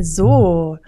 So,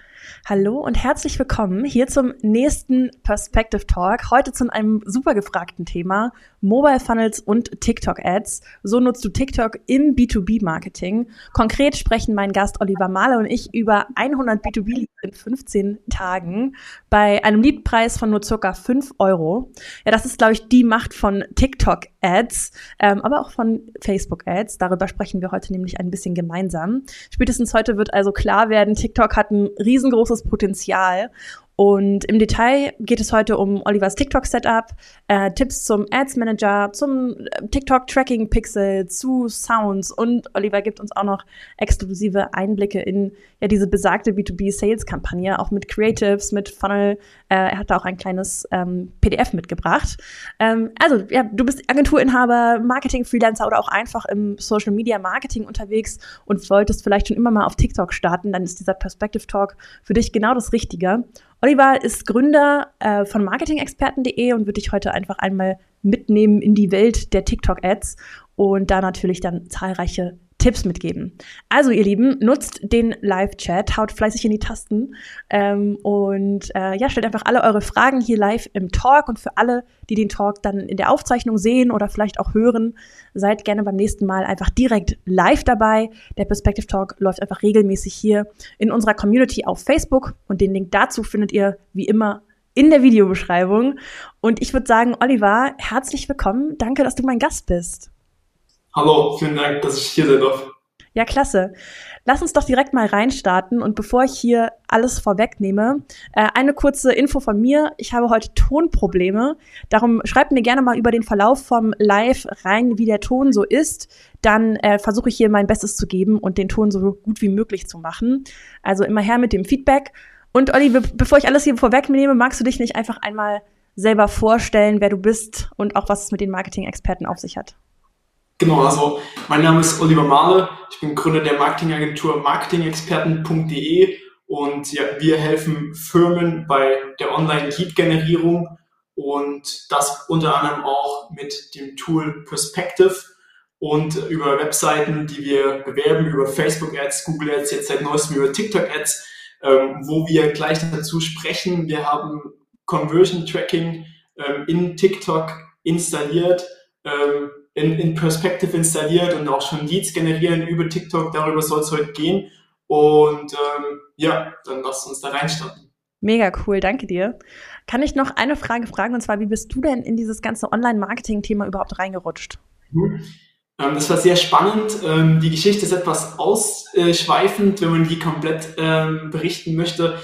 hallo und herzlich willkommen hier zum nächsten Perspective Talk. Heute zu einem super gefragten Thema, Mobile Funnels und TikTok Ads. So nutzt du TikTok im B2B Marketing. Konkret sprechen mein Gast Oliver Mahler und ich über 100 B2B Leads in 15 Tagen bei einem Leadpreis von nur circa 5 Euro. Ja, das ist, glaube ich, die Macht von TikTok Ads, ähm, aber auch von Facebook Ads. Darüber sprechen wir heute nämlich ein bisschen gemeinsam. Spätestens heute wird also klar werden, TikTok hat ein riesengroßes Potenzial und im Detail geht es heute um Olivers TikTok-Setup, äh, Tipps zum Ads Manager, zum äh, TikTok-Tracking-Pixel, zu Sounds und Oliver gibt uns auch noch exklusive Einblicke in ja diese besagte B2B-Sales-Kampagne, auch mit Creatives, mit Funnel. Äh, er hat da auch ein kleines ähm, PDF mitgebracht. Ähm, also, ja, du bist Agenturinhaber, Marketing-Freelancer oder auch einfach im Social-Media-Marketing unterwegs und wolltest vielleicht schon immer mal auf TikTok starten, dann ist dieser Perspective Talk für dich genau das Richtige. Oliver ist Gründer äh, von marketingexperten.de und wird dich heute einfach einmal mitnehmen in die Welt der TikTok-Ads und da natürlich dann zahlreiche Tipps mitgeben. Also ihr Lieben, nutzt den Live-Chat, haut fleißig in die Tasten ähm, und äh, ja, stellt einfach alle eure Fragen hier live im Talk und für alle, die den Talk dann in der Aufzeichnung sehen oder vielleicht auch hören, seid gerne beim nächsten Mal einfach direkt live dabei. Der Perspective Talk läuft einfach regelmäßig hier in unserer Community auf Facebook und den Link dazu findet ihr wie immer in der Videobeschreibung. Und ich würde sagen, Oliver, herzlich willkommen. Danke, dass du mein Gast bist. Hallo, vielen Dank, dass ich hier sein darf. Ja, klasse. Lass uns doch direkt mal reinstarten. Und bevor ich hier alles vorwegnehme, äh, eine kurze Info von mir. Ich habe heute Tonprobleme. Darum schreibt mir gerne mal über den Verlauf vom Live rein, wie der Ton so ist. Dann äh, versuche ich hier mein Bestes zu geben und den Ton so gut wie möglich zu machen. Also immer her mit dem Feedback. Und Olli, be bevor ich alles hier vorwegnehme, magst du dich nicht einfach einmal selber vorstellen, wer du bist und auch was es mit den Marketing-Experten auf sich hat? Genau, also mein Name ist Oliver Mahle, ich bin Gründer der Marketingagentur marketingexperten.de und ja, wir helfen Firmen bei der Online-Lead-Generierung und das unter anderem auch mit dem Tool Perspective und über Webseiten, die wir bewerben, über Facebook-Ads, Google-Ads, jetzt seit neuestem über TikTok-Ads, ähm, wo wir gleich dazu sprechen. Wir haben Conversion Tracking ähm, in TikTok installiert. Ähm, in, in Perspective installiert und auch schon Leads generieren über TikTok. Darüber soll es heute gehen. Und ähm, ja, dann lasst uns da reinstarten. Mega cool, danke dir. Kann ich noch eine Frage fragen, und zwar, wie bist du denn in dieses ganze Online-Marketing-Thema überhaupt reingerutscht? Mhm. Ähm, das war sehr spannend. Ähm, die Geschichte ist etwas ausschweifend, wenn man die komplett ähm, berichten möchte.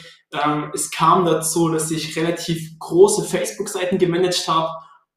Es kam dazu, dass ich relativ große Facebook-Seiten gemanagt habe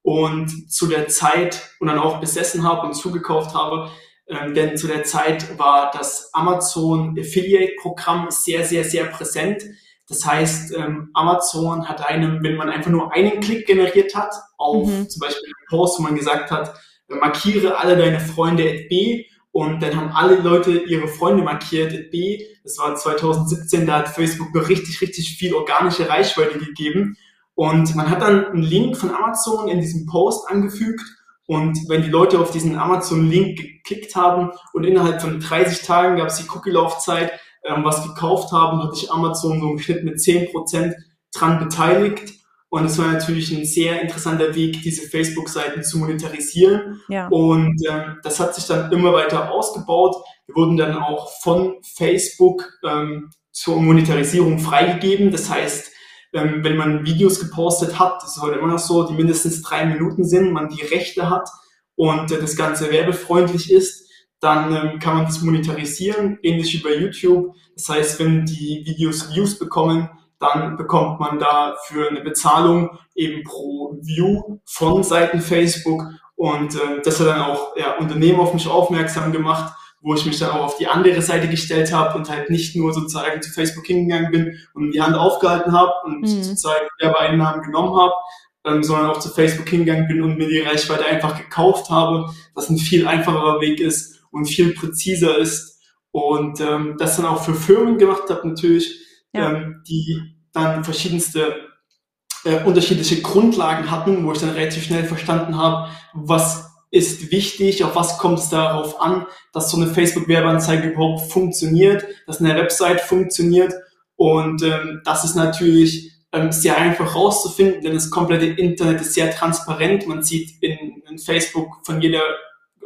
und zu der Zeit und dann auch besessen habe und zugekauft habe. Ähm, denn zu der Zeit war das Amazon Affiliate Programm sehr, sehr, sehr präsent. Das heißt, ähm, Amazon hat einem, wenn man einfach nur einen Klick generiert hat, auf mhm. zum Beispiel einen Post, wo man gesagt hat, äh, markiere alle deine Freunde at B und dann haben alle Leute ihre Freunde markiert at B. Das war 2017, da hat Facebook richtig, richtig viel organische Reichweite gegeben. Und man hat dann einen Link von Amazon in diesem Post angefügt. Und wenn die Leute auf diesen Amazon-Link geklickt haben und innerhalb von 30 Tagen gab es die Cookie-Laufzeit, ähm, was gekauft haben, hat sich Amazon so im Schnitt mit 10% dran beteiligt. Und es war natürlich ein sehr interessanter Weg, diese Facebook-Seiten zu monetarisieren. Ja. Und ähm, das hat sich dann immer weiter ausgebaut. Wir wurden dann auch von Facebook ähm, zur Monetarisierung freigegeben. Das heißt, ähm, wenn man Videos gepostet hat, das ist heute immer noch so, die mindestens drei Minuten sind, man die Rechte hat und äh, das Ganze werbefreundlich ist, dann ähm, kann man das monetarisieren, ähnlich wie bei YouTube. Das heißt, wenn die Videos Views bekommen, dann bekommt man dafür eine Bezahlung eben pro View von Seiten Facebook. Und äh, das hat dann auch ja, Unternehmen auf mich aufmerksam gemacht wo ich mich dann auch auf die andere Seite gestellt habe und halt nicht nur sozusagen zu Facebook hingegangen bin und die Hand aufgehalten habe und mhm. sozusagen Werbeeinnahmen genommen habe, ähm, sondern auch zu Facebook hingegangen bin und mir die Reichweite einfach gekauft habe, was ein viel einfacherer Weg ist und viel präziser ist und ähm, das dann auch für Firmen gemacht habe natürlich, ja. ähm, die dann verschiedenste äh, unterschiedliche Grundlagen hatten, wo ich dann relativ schnell verstanden habe, was ist wichtig, auf was kommt es darauf an, dass so eine Facebook-Werbeanzeige überhaupt funktioniert, dass eine Website funktioniert und ähm, das ist natürlich ähm, sehr einfach rauszufinden, denn das komplette Internet ist sehr transparent. Man sieht in, in Facebook von jeder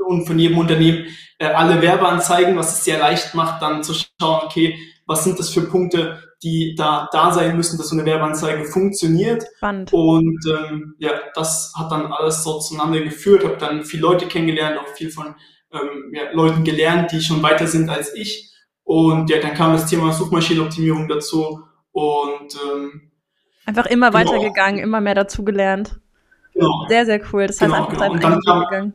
und von jedem Unternehmen äh, alle Werbeanzeigen, was es sehr leicht macht, dann zu schauen, okay, was sind das für Punkte, die da da sein müssen, dass so eine Werbeanzeige funktioniert. Spannend. Und ähm, ja, das hat dann alles so zueinander geführt, habe dann viele Leute kennengelernt, auch viel von ähm, ja, Leuten gelernt, die schon weiter sind als ich. Und ja, dann kam das Thema Suchmaschinenoptimierung dazu und ähm, einfach immer genau. weitergegangen, immer mehr dazugelernt. Genau. Sehr, sehr cool. Das heißt genau, einfach genau. dann gegangen.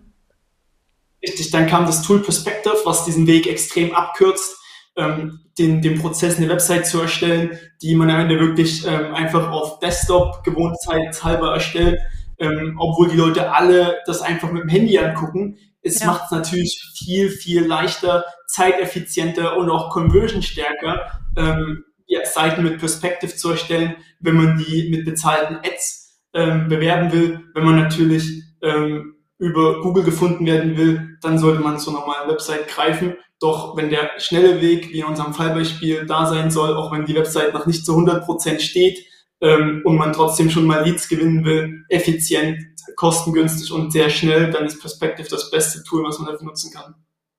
Richtig, dann kam das Tool Perspective, was diesen Weg extrem abkürzt, ähm, den, den Prozess, eine Website zu erstellen, die man am Ende wirklich ähm, einfach auf Desktop gewohnheitshalber erstellt, ähm, obwohl die Leute alle das einfach mit dem Handy angucken. Es ja. macht es natürlich viel, viel leichter, zeiteffizienter und auch conversion stärker, ähm, ja, Seiten mit Perspective zu erstellen, wenn man die mit bezahlten Ads ähm, bewerben will. Wenn man natürlich ähm, über Google gefunden werden will, dann sollte man zur normalen Website greifen. Doch wenn der schnelle Weg, wie in unserem Fallbeispiel, da sein soll, auch wenn die Website noch nicht zu 100 Prozent steht ähm, und man trotzdem schon mal Leads gewinnen will, effizient, kostengünstig und sehr schnell, dann ist Perspective das beste Tool, was man dafür nutzen kann.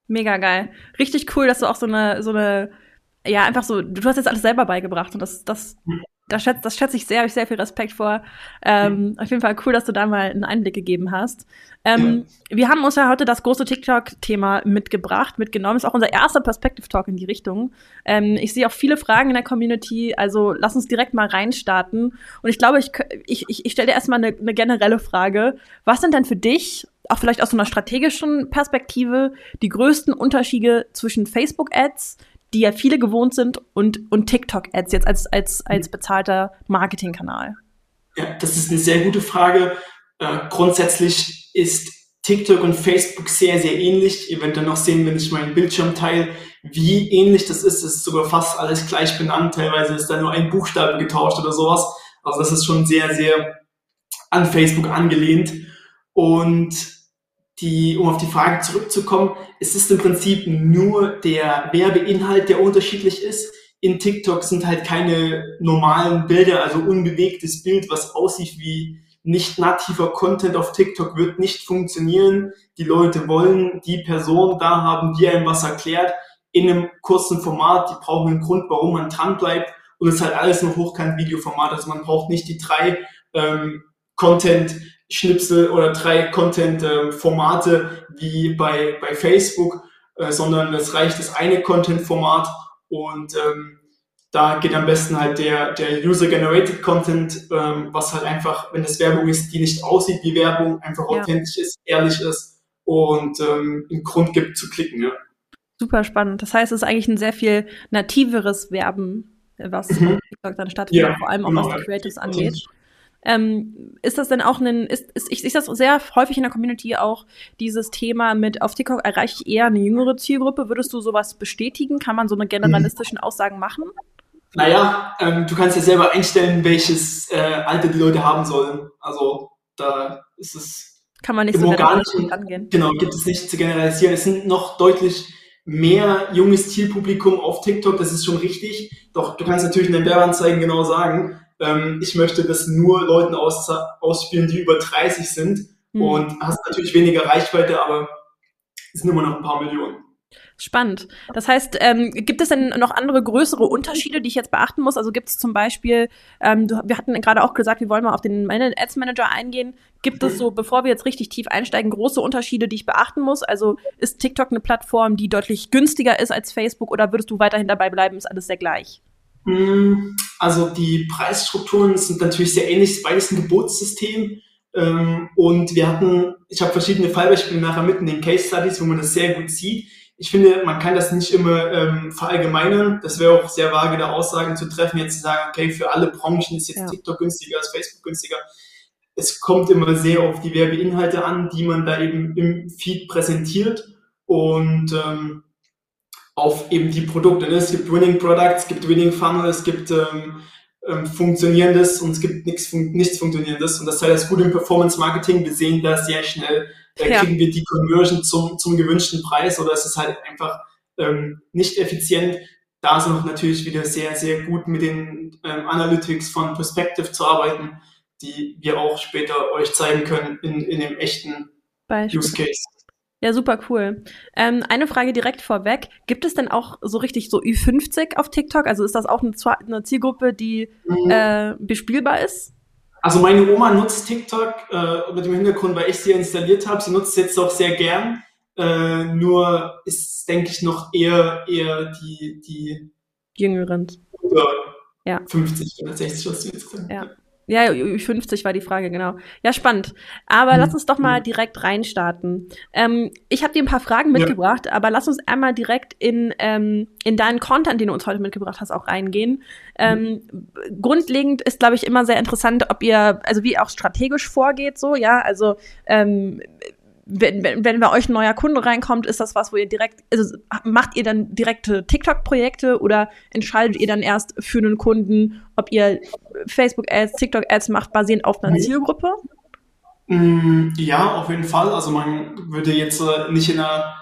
Mega geil. Richtig cool, dass du auch so eine, so eine, ja, einfach so, du hast jetzt alles selber beigebracht und das, das hm das schätze, das schätze ich sehr, habe ich sehr viel Respekt vor. Ähm, mhm. Auf jeden Fall cool, dass du da mal einen Einblick gegeben hast. Ähm, ja. Wir haben uns ja heute das große TikTok-Thema mitgebracht, mitgenommen. Ist auch unser erster Perspective-Talk in die Richtung. Ähm, ich sehe auch viele Fragen in der Community, also lass uns direkt mal reinstarten. Und ich glaube, ich, ich, ich, ich stelle dir erstmal eine, eine generelle Frage. Was sind denn für dich, auch vielleicht aus so einer strategischen Perspektive, die größten Unterschiede zwischen Facebook-Ads, die ja viele gewohnt sind, und, und TikTok-Ads jetzt als, als, als bezahlter Marketingkanal? Ja, das ist eine sehr gute Frage. Äh, grundsätzlich ist TikTok und Facebook sehr, sehr ähnlich. Ihr werdet dann noch sehen, wenn ich meinen Bildschirm teile, wie ähnlich das ist. Es ist sogar fast alles gleich benannt. Teilweise ist da nur ein Buchstabe getauscht oder sowas. Also das ist schon sehr, sehr an Facebook angelehnt. Und die, um auf die Frage zurückzukommen, es ist im Prinzip nur der Werbeinhalt, der unterschiedlich ist. In TikTok sind halt keine normalen Bilder, also unbewegtes Bild, was aussieht wie nicht nativer Content auf TikTok wird nicht funktionieren. Die Leute wollen die Person da haben, die einem was erklärt, in einem kurzen Format. Die brauchen einen Grund, warum man dran bleibt. Und es ist halt alles ein Hochkant-Videoformat. Also man braucht nicht die drei ähm, Content Schnipsel oder drei Content-Formate wie bei, bei Facebook, äh, sondern es reicht das eine Content-Format und ähm, da geht am besten halt der, der User-Generated Content, ähm, was halt einfach, wenn es Werbung ist, die nicht aussieht wie Werbung, einfach ja. authentisch ist, ehrlich ist und ähm, einen Grund gibt zu klicken. Ja. Super spannend. Das heißt, es ist eigentlich ein sehr viel nativeres Werben, was mhm. auf TikTok dann stattfindet, ja, vor allem auch genau, was die Creatives angeht. Ähm, ist das denn auch ein, ist, ist, ich sehe das sehr häufig in der Community auch, dieses Thema mit auf TikTok erreiche ich eher eine jüngere Zielgruppe. Würdest du sowas bestätigen? Kann man so eine generalistischen Aussagen machen? Naja, ähm, du kannst ja selber einstellen, welches äh, Alter die Leute haben sollen. Also da ist es. Kann man nicht so generalisieren angehen. Genau, gibt es nicht zu generalisieren. Es sind noch deutlich mehr junges Zielpublikum auf TikTok, das ist schon richtig. Doch du kannst natürlich in den Werbeanzeigen genau sagen, ähm, ich möchte das nur Leuten aus, ausspielen, die über 30 sind mhm. und hast natürlich weniger Reichweite, aber es sind immer noch ein paar Millionen. Spannend. Das heißt, ähm, gibt es denn noch andere größere Unterschiede, die ich jetzt beachten muss? Also gibt es zum Beispiel, ähm, du, wir hatten gerade auch gesagt, wir wollen mal auf den Ads Manager eingehen. Gibt es so, bevor wir jetzt richtig tief einsteigen, große Unterschiede, die ich beachten muss? Also ist TikTok eine Plattform, die deutlich günstiger ist als Facebook oder würdest du weiterhin dabei bleiben, ist alles sehr gleich? Hm, also die Preisstrukturen sind natürlich sehr ähnlich, beides ein Gebotssystem. Ähm, und wir hatten, ich habe verschiedene Fallbeispiele nachher mit in den Case Studies, wo man das sehr gut sieht. Ich finde, man kann das nicht immer ähm, verallgemeinern. Das wäre auch sehr vage, da Aussagen zu treffen, jetzt zu sagen, okay, für alle Branchen ist jetzt ja. TikTok günstiger als Facebook günstiger. Es kommt immer sehr auf die Werbeinhalte an, die man da eben im Feed präsentiert. Und ähm, auf eben die Produkte. Ne? Es gibt Winning Products, es gibt Winning Funnel, es gibt ähm, ähm, Funktionierendes und es gibt nichts, nichts Funktionierendes. Und das ist halt das Gute im Performance Marketing. Wir sehen da sehr schnell, da ja. kriegen wir die Conversion zum, zum gewünschten Preis oder es ist halt einfach ähm, nicht effizient. Da ist auch natürlich wieder sehr, sehr gut mit den ähm, Analytics von Perspective zu arbeiten, die wir auch später euch zeigen können in, in dem echten Beispiel. Use Case. Ja, super cool. Ähm, eine Frage direkt vorweg. Gibt es denn auch so richtig so Ü50 auf TikTok? Also ist das auch eine, eine Zielgruppe, die mhm. äh, bespielbar ist? Also meine Oma nutzt TikTok äh, mit dem Hintergrund, weil ich sie installiert habe. Sie nutzt es jetzt auch sehr gern. Äh, nur ist, denke ich, noch eher, eher die, die Jüngeren. ja. 50 oder 60, was du jetzt gesagt hast. Ja. Ja, 50 war die Frage, genau. Ja, spannend. Aber mhm. lass uns doch mal direkt reinstarten. Ähm, ich habe dir ein paar Fragen mitgebracht, ja. aber lass uns einmal direkt in, ähm, in deinen Content, den du uns heute mitgebracht hast, auch reingehen. Ähm, mhm. Grundlegend ist, glaube ich, immer sehr interessant, ob ihr, also wie ihr auch strategisch vorgeht, so, ja, also ähm, wenn, wenn, wenn bei euch ein neuer Kunde reinkommt, ist das was, wo ihr direkt, also macht ihr dann direkte TikTok-Projekte oder entscheidet ihr dann erst für einen Kunden, ob ihr Facebook-Ads, TikTok-Ads macht, basierend auf einer Zielgruppe? Mm, ja, auf jeden Fall. Also man würde jetzt äh, nicht in, einer,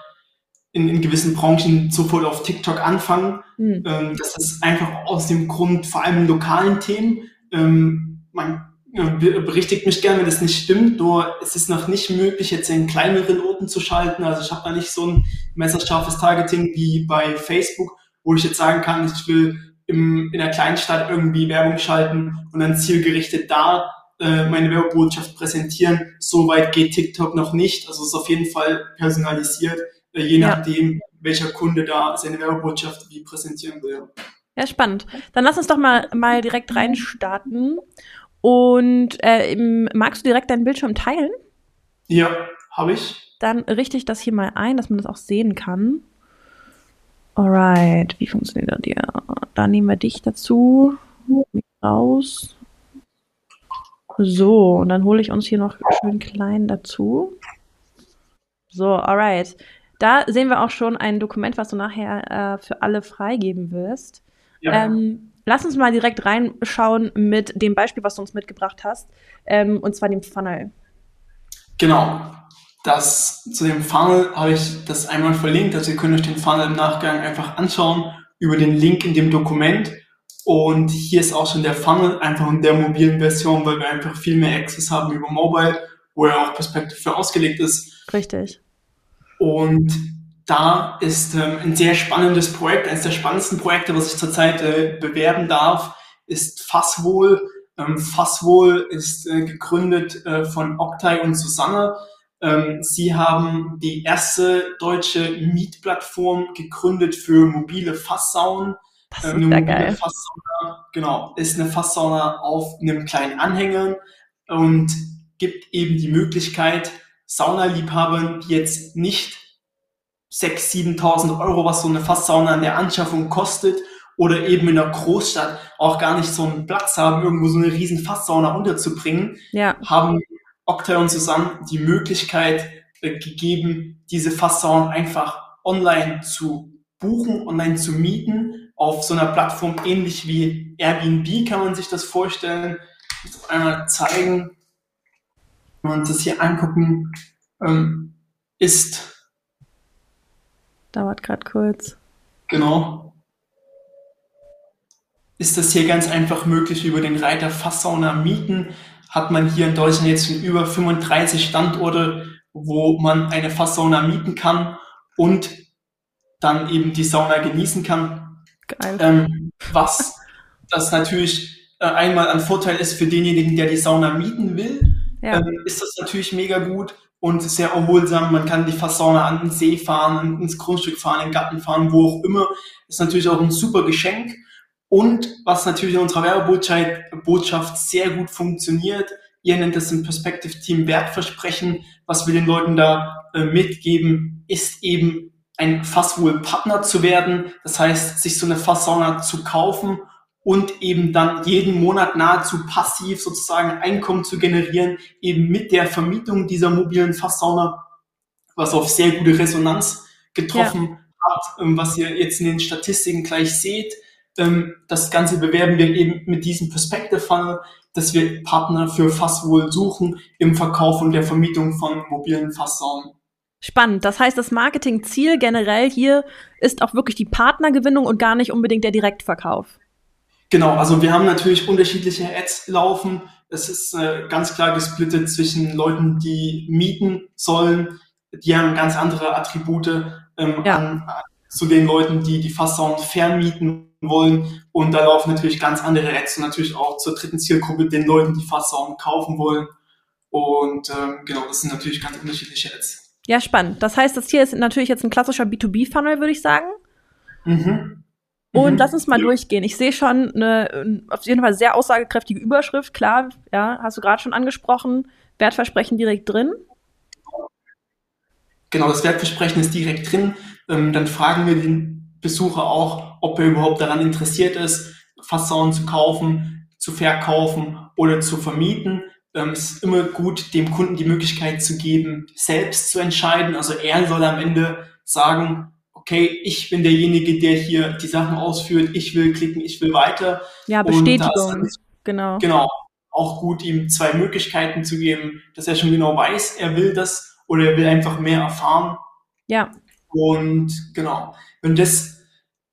in, in gewissen Branchen sofort auf TikTok anfangen. Mhm. Das ist einfach aus dem Grund, vor allem in lokalen Themen, ähm, man berichtigt mich gerne, wenn das nicht stimmt, nur es ist noch nicht möglich, jetzt in kleineren Orten zu schalten. Also ich habe da nicht so ein messerscharfes Targeting wie bei Facebook, wo ich jetzt sagen kann, ich will im, in einer Kleinstadt irgendwie Werbung schalten und dann zielgerichtet da äh, meine Werbebotschaft präsentieren. So weit geht TikTok noch nicht. Also es ist auf jeden Fall personalisiert, äh, je ja. nachdem, welcher Kunde da seine Werbebotschaft wie präsentieren will. Ja, spannend. Dann lass uns doch mal, mal direkt reinstarten. Und äh, magst du direkt deinen Bildschirm teilen? Ja, habe ich. Dann richte ich das hier mal ein, dass man das auch sehen kann. Alright, wie funktioniert das hier? Da nehmen wir dich dazu. Raus. So, und dann hole ich uns hier noch schön klein dazu. So, alright. Da sehen wir auch schon ein Dokument, was du nachher äh, für alle freigeben wirst. Ja. Ähm, lass uns mal direkt reinschauen mit dem Beispiel, was du uns mitgebracht hast, ähm, und zwar dem Funnel. Genau. Das, zu dem Funnel habe ich das einmal verlinkt, also ihr könnt euch den Funnel im Nachgang einfach anschauen über den Link in dem Dokument. Und hier ist auch schon der Funnel, einfach in der mobilen Version, weil wir einfach viel mehr Access haben über Mobile, wo er auch Perspektive für ausgelegt ist. Richtig. Und da ist ähm, ein sehr spannendes Projekt, eines der spannendsten Projekte, was ich zurzeit äh, bewerben darf, ist Fasswohl. Ähm, Fasswohl ist äh, gegründet äh, von Oktay und Susanne. Ähm, sie haben die erste deutsche Mietplattform gegründet für mobile Fasssaunen. Das ähm, ist eine mobile geil. Fasssauna, genau, ist eine Fasssauna auf einem kleinen Anhänger und gibt eben die Möglichkeit, Saunaliebhabern, die jetzt nicht 6.000, 7.000 Euro, was so eine Fasssauna an der Anschaffung kostet oder eben in der Großstadt auch gar nicht so einen Platz haben, irgendwo so eine riesen Fasssauna unterzubringen, ja. haben Octay und Susanne die Möglichkeit äh, gegeben, diese Fasssaunen einfach online zu buchen, online zu mieten, auf so einer Plattform ähnlich wie Airbnb kann man sich das vorstellen. Ich muss einmal zeigen, wenn wir uns das hier angucken, ähm, ist Dauert gerade kurz. Genau. Ist das hier ganz einfach möglich über den Reiter Fasssauna mieten? Hat man hier in Deutschland jetzt schon über 35 Standorte, wo man eine Fasssauna mieten kann und dann eben die Sauna genießen kann. Geil. Ähm, was das natürlich äh, einmal ein Vorteil ist für denjenigen, der die Sauna mieten will, ja. ähm, ist das natürlich mega gut und sehr erholsam. Man kann die Fassauna an den See fahren, ins Grundstück fahren, in den Garten fahren, wo auch immer. Ist natürlich auch ein super Geschenk. Und was natürlich in unserer Werbebotschaft sehr gut funktioniert, ihr nennt es im Perspective Team Wertversprechen, was wir den Leuten da äh, mitgeben, ist eben ein Fasswohl-Partner zu werden. Das heißt, sich so eine Fasssauna zu kaufen und eben dann jeden Monat nahezu passiv sozusagen Einkommen zu generieren, eben mit der Vermietung dieser mobilen Fasssauna, was auf sehr gute Resonanz getroffen ja. hat, ähm, was ihr jetzt in den Statistiken gleich seht. Ähm, das Ganze bewerben wir eben mit diesem Perspective Funnel, dass wir Partner für Fasswohl suchen im Verkauf und der Vermietung von mobilen Fasssaunen. Spannend. Das heißt, das Marketingziel generell hier ist auch wirklich die Partnergewinnung und gar nicht unbedingt der Direktverkauf. Genau, also wir haben natürlich unterschiedliche Ads laufen. Es ist äh, ganz klar gesplittet zwischen Leuten, die mieten sollen. Die haben ganz andere Attribute ähm, ja. an, zu den Leuten, die die Fasssauen vermieten wollen. Und da laufen natürlich ganz andere Ads und natürlich auch zur dritten Zielgruppe, den Leuten, die Fasssauen kaufen wollen. Und ähm, genau, das sind natürlich ganz unterschiedliche Ads. Ja, spannend. Das heißt, das hier ist natürlich jetzt ein klassischer B2B-Funnel, würde ich sagen. Mhm. Und mhm. lass uns mal durchgehen. Ich sehe schon eine auf jeden Fall sehr aussagekräftige Überschrift. Klar, ja, hast du gerade schon angesprochen. Wertversprechen direkt drin. Genau, das Wertversprechen ist direkt drin. Ähm, dann fragen wir den Besucher auch, ob er überhaupt daran interessiert ist, Fassauen zu kaufen, zu verkaufen oder zu vermieten ähm, es ist immer gut, dem Kunden die Möglichkeit zu geben, selbst zu entscheiden. Also er soll am Ende sagen, okay, ich bin derjenige, der hier die Sachen ausführt, ich will klicken, ich will weiter. Ja, Bestätigung, genau. Genau, auch gut, ihm zwei Möglichkeiten zu geben, dass er schon genau weiß, er will das oder er will einfach mehr erfahren. Ja. Und genau, wenn das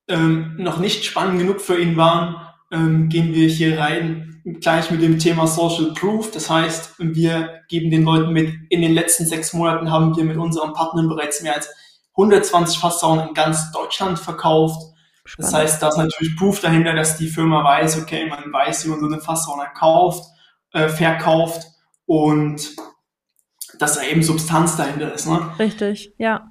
ähm, noch nicht spannend genug für ihn war, ähm, gehen wir hier rein gleich mit dem Thema Social Proof. Das heißt, wir geben den Leuten mit, in den letzten sechs Monaten haben wir mit unseren Partnern bereits mehr als 120 Fasssaunen in ganz Deutschland verkauft. Spannend. Das heißt, da ist natürlich Proof dahinter, dass die Firma weiß, okay, man weiß, wie man so eine Fasssauna kauft, äh, verkauft und dass da eben Substanz dahinter ist. Ne? Richtig, ja.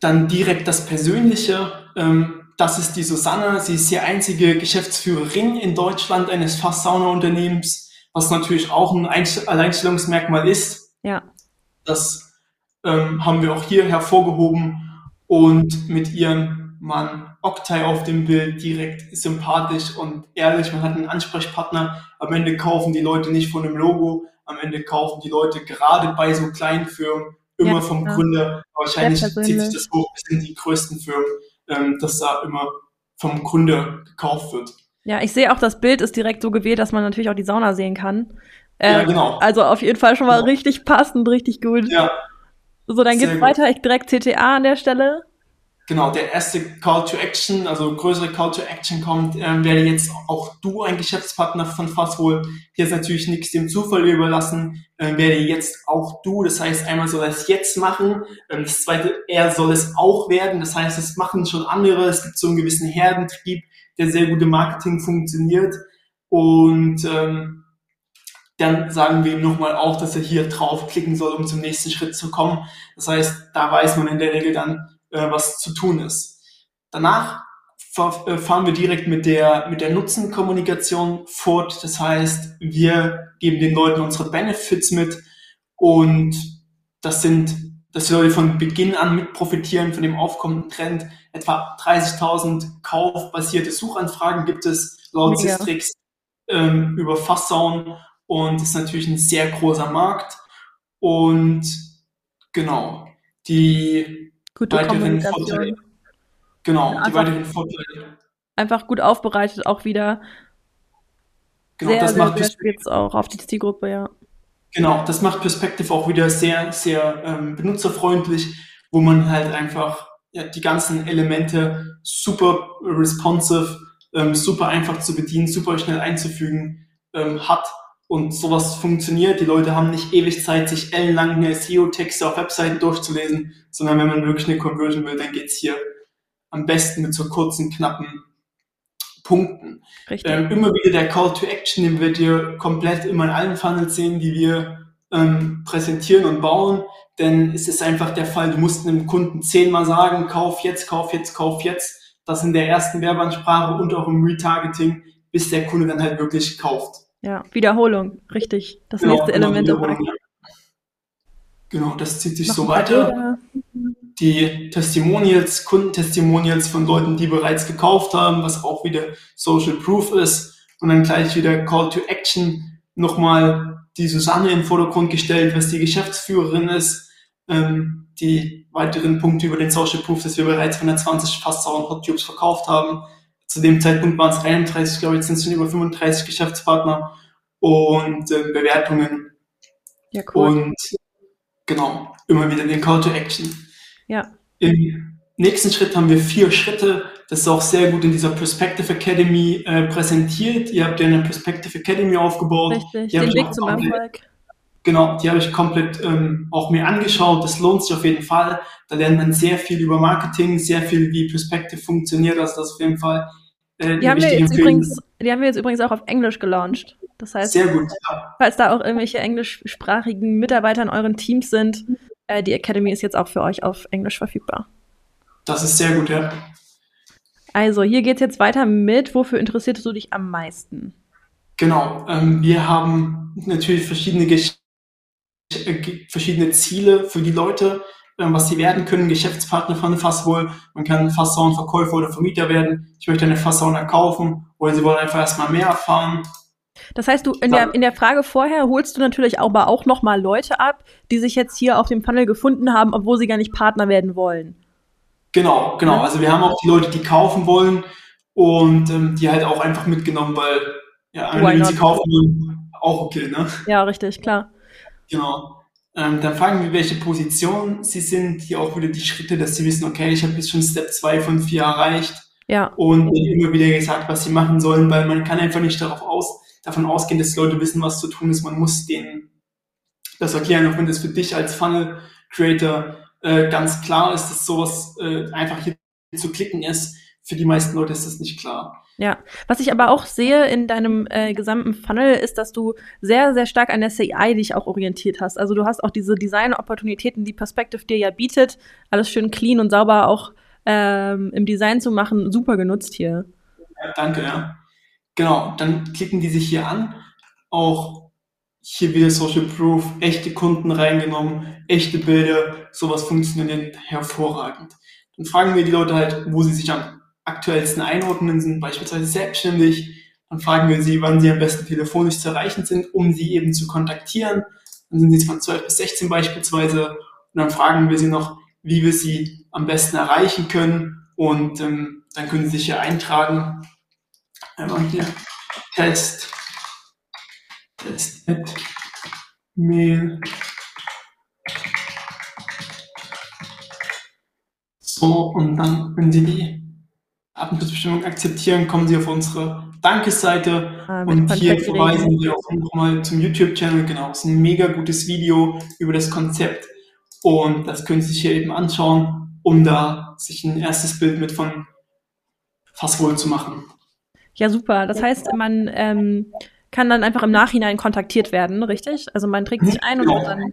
Dann direkt das Persönliche. Ähm, das ist die Susanne. Sie ist die einzige Geschäftsführerin in Deutschland eines Fasssauna-Unternehmens, was natürlich auch ein Alleinstellungsmerkmal ist. Ja. Das ähm, haben wir auch hier hervorgehoben und mit ihrem Mann Oktay auf dem Bild direkt sympathisch und ehrlich. Man hat einen Ansprechpartner. Am Ende kaufen die Leute nicht von dem Logo. Am Ende kaufen die Leute gerade bei so kleinen Firmen immer ja, vom ja. Gründer. Wahrscheinlich zieht sich das hoch bis in die größten Firmen ähm, dass da immer vom Gründer gekauft wird. Ja, ich sehe auch, das Bild ist direkt so gewählt, dass man natürlich auch die Sauna sehen kann. Äh, ja, genau. Also auf jeden Fall schon mal genau. richtig passend, richtig gut. Ja. So, dann geht's gut. weiter. Ich direkt CTA an der Stelle. Genau, der erste Call to Action, also größere Call to Action kommt, ähm, werde jetzt auch du ein Geschäftspartner von Fastwohl. Hier ist natürlich nichts dem Zufall überlassen, ähm, werde jetzt auch du. Das heißt, einmal soll er es jetzt machen. Ähm, das zweite, er soll es auch werden. Das heißt, es machen schon andere. Es gibt so einen gewissen Herdentrieb, der sehr gute Marketing funktioniert. Und ähm, dann sagen wir ihm nochmal auch, dass er hier draufklicken soll, um zum nächsten Schritt zu kommen. Das heißt, da weiß man in der Regel dann, äh, was zu tun ist. Danach äh, fahren wir direkt mit der, mit der Nutzenkommunikation fort. Das heißt, wir geben den Leuten unsere Benefits mit und das sind, dass die Leute von Beginn an mit profitieren von dem aufkommenden Trend. Etwa 30.000 kaufbasierte Suchanfragen gibt es laut Sistrix ähm, über Fassauen und das ist natürlich ein sehr großer Markt. Und genau, die Gute weiteren Vorteile. Genau, ja, die weiteren Vorteile. Einfach gut aufbereitet auch wieder. Genau, sehr, das macht jetzt auch auf die Zielgruppe, ja. Genau, das macht Perspective auch wieder sehr, sehr ähm, benutzerfreundlich, wo man halt einfach ja, die ganzen Elemente super responsive, ähm, super einfach zu bedienen, super schnell einzufügen ähm, hat und sowas funktioniert. Die Leute haben nicht ewig Zeit, sich ellenlange SEO-Texte auf Webseiten durchzulesen, sondern wenn man wirklich eine Conversion will, dann geht's hier am besten mit so kurzen, knappen Punkten. Ähm, immer wieder der Call to Action, den wir dir komplett immer in allen Funnels sehen, die wir ähm, präsentieren und bauen. Denn es ist einfach der Fall, du musst einem Kunden zehnmal sagen, kauf jetzt, kauf jetzt, kauf jetzt. Das in der ersten Werbeansprache und auch im Retargeting, bis der Kunde dann halt wirklich kauft. Ja, Wiederholung, richtig. Das genau, nächste genau, Element dabei. Genau, das zieht sich Mach so weiter. Die Testimonials, Kundentestimonials von Leuten, die bereits gekauft haben, was auch wieder Social Proof ist. Und dann gleich wieder Call to Action, nochmal die Susanne in den Vordergrund gestellt, was die Geschäftsführerin ist. Ähm, die weiteren Punkte über den Social Proof, dass wir bereits 120 fast Hot Tubes verkauft haben, Zu dem Zeitpunkt waren es 31, glaube ich, jetzt sind es schon über 35 Geschäftspartner und äh, Bewertungen. Ja, cool. Und genau, immer wieder den Call to Action. Ja. Im nächsten Schritt haben wir vier Schritte. Das ist auch sehr gut in dieser Perspective Academy äh, präsentiert. Ihr habt ja eine Perspective Academy aufgebaut. Richtig, die den Weg zum Erfolg. Genau, die habe ich komplett ähm, auch mir angeschaut. Das lohnt sich auf jeden Fall. Da lernt man sehr viel über Marketing, sehr viel, wie Perspective funktioniert. Also das ist auf jeden Fall äh, die, haben wir jetzt übrigens, die haben wir jetzt übrigens auch auf Englisch gelauncht. Das heißt, sehr gut, ja. falls da auch irgendwelche englischsprachigen Mitarbeiter in euren Teams sind, äh, die Academy ist jetzt auch für euch auf Englisch verfügbar. Das ist sehr gut, ja. Also, hier geht es jetzt weiter mit, wofür interessierst du dich am meisten? Genau, ähm, wir haben natürlich verschiedene äh, verschiedene Ziele für die Leute, was sie werden können, Geschäftspartner von Fasswohl. Man kann Fasssaunenverkäufer oder Vermieter werden. Ich möchte eine Fasssauna kaufen oder sie wollen einfach erstmal mehr erfahren. Das heißt, du in der, in der Frage vorher holst du natürlich aber auch nochmal Leute ab, die sich jetzt hier auf dem Funnel gefunden haben, obwohl sie gar nicht Partner werden wollen. Genau, genau. Also wir haben auch die Leute, die kaufen wollen und ähm, die halt auch einfach mitgenommen, weil ja, wenn sie kaufen wollen, auch okay, ne? Ja, richtig, klar. Genau. Ähm, dann fragen wir, welche Position sie sind. Hier auch wieder die Schritte, dass sie wissen, okay, ich habe jetzt schon Step 2 von 4 erreicht. Ja. Und immer wieder gesagt, was sie machen sollen, weil man kann einfach nicht darauf aus, davon ausgehen, dass Leute wissen, was zu tun ist. Man muss denen das erklären, auch wenn das für dich als Funnel Creator äh, ganz klar ist, dass sowas äh, einfach hier zu klicken ist. Für die meisten Leute ist das nicht klar. Ja, was ich aber auch sehe in deinem äh, gesamten Funnel ist, dass du sehr, sehr stark an der CI dich auch orientiert hast. Also du hast auch diese Design-Opportunitäten, die Perspective dir ja bietet, alles schön clean und sauber auch ähm, im Design zu machen, super genutzt hier. Ja, danke, ja. Genau, dann klicken die sich hier an. Auch hier wieder Social Proof, echte Kunden reingenommen, echte Bilder, sowas funktioniert hervorragend. Dann fragen wir die Leute halt, wo sie sich am aktuellsten einordnen, sind beispielsweise selbstständig. Dann fragen wir sie, wann sie am besten telefonisch zu erreichen sind, um sie eben zu kontaktieren. Dann sind sie von 12 bis 16 beispielsweise. Und dann fragen wir sie noch, wie wir sie am besten erreichen können. Und ähm, dann können sie sich hier eintragen. Einmal hier Test, Test, Mail. So, und dann, wenn Sie die Datenschutzbestimmung akzeptieren, kommen Sie auf unsere Dankesseite ah, und hier verweisen wir auch nochmal zum YouTube-Channel. Genau, es ist ein mega gutes Video über das Konzept und das können Sie sich hier eben anschauen, um da sich ein erstes Bild mit von Fasswohl zu machen. Ja, super. Das heißt, man ähm, kann dann einfach im Nachhinein kontaktiert werden, richtig? Also man trägt sich ein genau. und dann.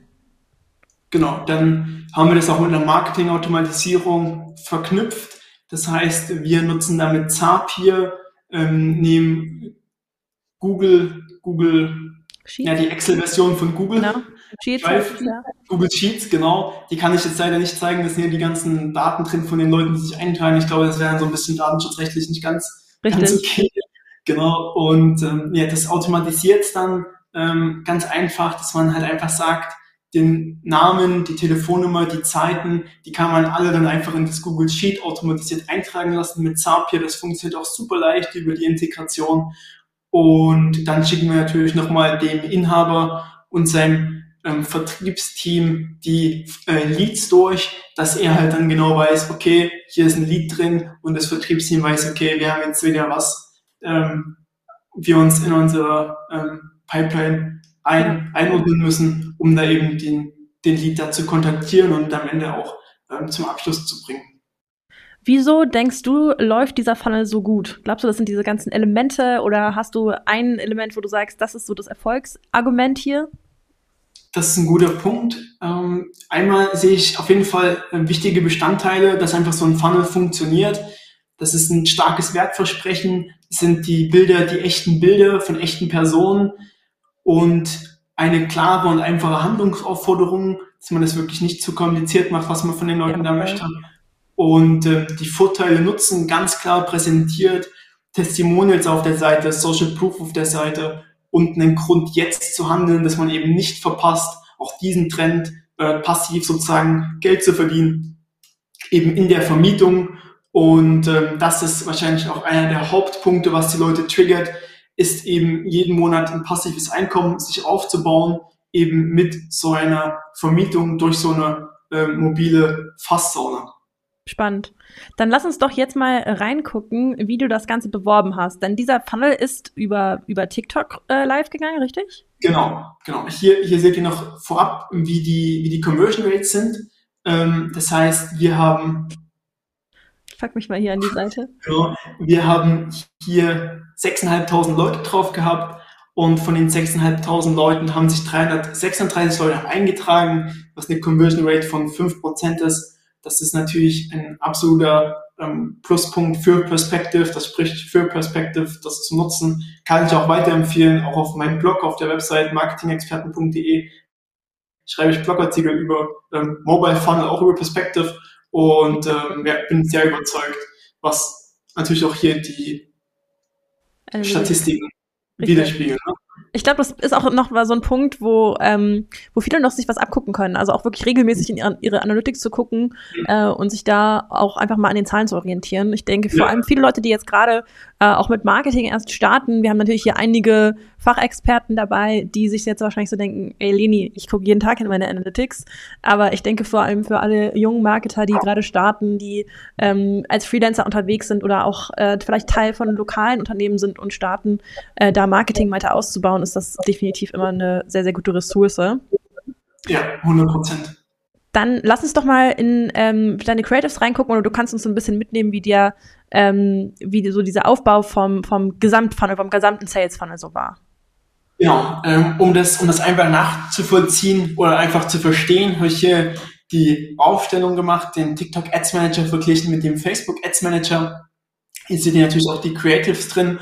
Genau, dann haben wir das auch mit einer Marketing-Automatisierung verknüpft das heißt, wir nutzen damit Zapier, ähm, nehmen Google, Google, Sheets. ja, die Excel-Version von Google. Genau. Sheets, Drive, ja. Google Sheets, genau. Die kann ich jetzt leider nicht zeigen. Das sind ja die ganzen Daten drin von den Leuten, die sich eintragen. Ich glaube, das wäre so ein bisschen datenschutzrechtlich nicht ganz, ganz okay. Genau. Und ähm, ja, das automatisiert dann ähm, ganz einfach, dass man halt einfach sagt, den Namen, die Telefonnummer, die Zeiten, die kann man alle dann einfach in das Google Sheet automatisiert eintragen lassen mit Zapier. Das funktioniert auch super leicht über die Integration. Und dann schicken wir natürlich nochmal dem Inhaber und seinem ähm, Vertriebsteam die äh, Leads durch, dass er halt dann genau weiß, okay, hier ist ein Lead drin und das Vertriebsteam weiß, okay, wir haben jetzt wieder was, ähm, wir uns in unserer ähm, Pipeline ein, einordnen müssen, um da eben den, den Lead da zu kontaktieren und am Ende auch ähm, zum Abschluss zu bringen. Wieso denkst du, läuft dieser Funnel so gut? Glaubst du, das sind diese ganzen Elemente oder hast du ein Element, wo du sagst, das ist so das Erfolgsargument hier? Das ist ein guter Punkt. Ähm, einmal sehe ich auf jeden Fall äh, wichtige Bestandteile, dass einfach so ein Funnel funktioniert. Das ist ein starkes Wertversprechen. Das sind die Bilder, die echten Bilder von echten Personen und eine klare und einfache Handlungsaufforderung, dass man das wirklich nicht zu kompliziert macht, was man von den Leuten ja, da möchte. Und äh, die Vorteile nutzen, ganz klar präsentiert, Testimonials auf der Seite, Social Proof auf der Seite und einen Grund jetzt zu handeln, dass man eben nicht verpasst, auch diesen Trend äh, passiv sozusagen Geld zu verdienen, eben in der Vermietung Und ähm, das ist wahrscheinlich auch einer der Hauptpunkte, was die Leute triggert, ist eben jeden Monat ein passives Einkommen sich aufzubauen, eben mit so einer Vermietung durch so eine äh, mobile Fasssauna. Spannend. Dann lass uns doch jetzt mal reingucken, wie du das Ganze beworben hast. Denn dieser Funnel ist über, über TikTok äh, live gegangen, richtig? Genau, genau. Hier, hier seht ihr noch vorab, wie die, wie die Conversion Rates sind. Ähm, das heißt, wir haben. Pack mich mal hier an die Seite. Genau, wir haben hier 6.500 Leute drauf gehabt und von den 6.500 Leuten haben sich 336 Leute eingetragen, was eine Conversion Rate von 5% ist. Das ist natürlich ein absoluter ähm, Pluspunkt für Perspective. Das spricht für Perspective, das zu nutzen. Kann ich auch weiterempfehlen, auch auf meinem Blog auf der Website marketingexperten.de schreibe ich Blogartikel über ähm, Mobile Funnel, auch über Perspective und ähm, bin sehr überzeugt, was natürlich auch hier die also, Statistiken widerspiegeln. Ne? ich glaube, das ist auch noch mal so ein Punkt, wo, ähm, wo viele noch sich was abgucken können. Also auch wirklich regelmäßig in ihre, ihre Analytics zu gucken äh, und sich da auch einfach mal an den Zahlen zu orientieren. Ich denke, vor ja. allem viele Leute, die jetzt gerade äh, auch mit Marketing erst starten, wir haben natürlich hier einige Fachexperten dabei, die sich jetzt wahrscheinlich so denken, ey Leni, ich gucke jeden Tag in meine Analytics. Aber ich denke vor allem für alle jungen Marketer, die gerade starten, die ähm, als Freelancer unterwegs sind oder auch äh, vielleicht Teil von lokalen Unternehmen sind und starten, äh, da Marketing weiter auszubauen, ist das definitiv immer eine sehr, sehr gute Ressource. Ja, 100 Prozent. Dann lass uns doch mal in ähm, deine Creatives reingucken oder du kannst uns so ein bisschen mitnehmen, wie dir, ähm, wie so dieser Aufbau vom, vom Gesamtfunnel, vom gesamten Sales Funnel so war. Genau, ähm, um, das, um das einfach nachzuvollziehen oder einfach zu verstehen, habe ich hier die Aufstellung gemacht, den TikTok Ads Manager verglichen mit dem Facebook Ads Manager. Hier sind natürlich auch die Creatives drin.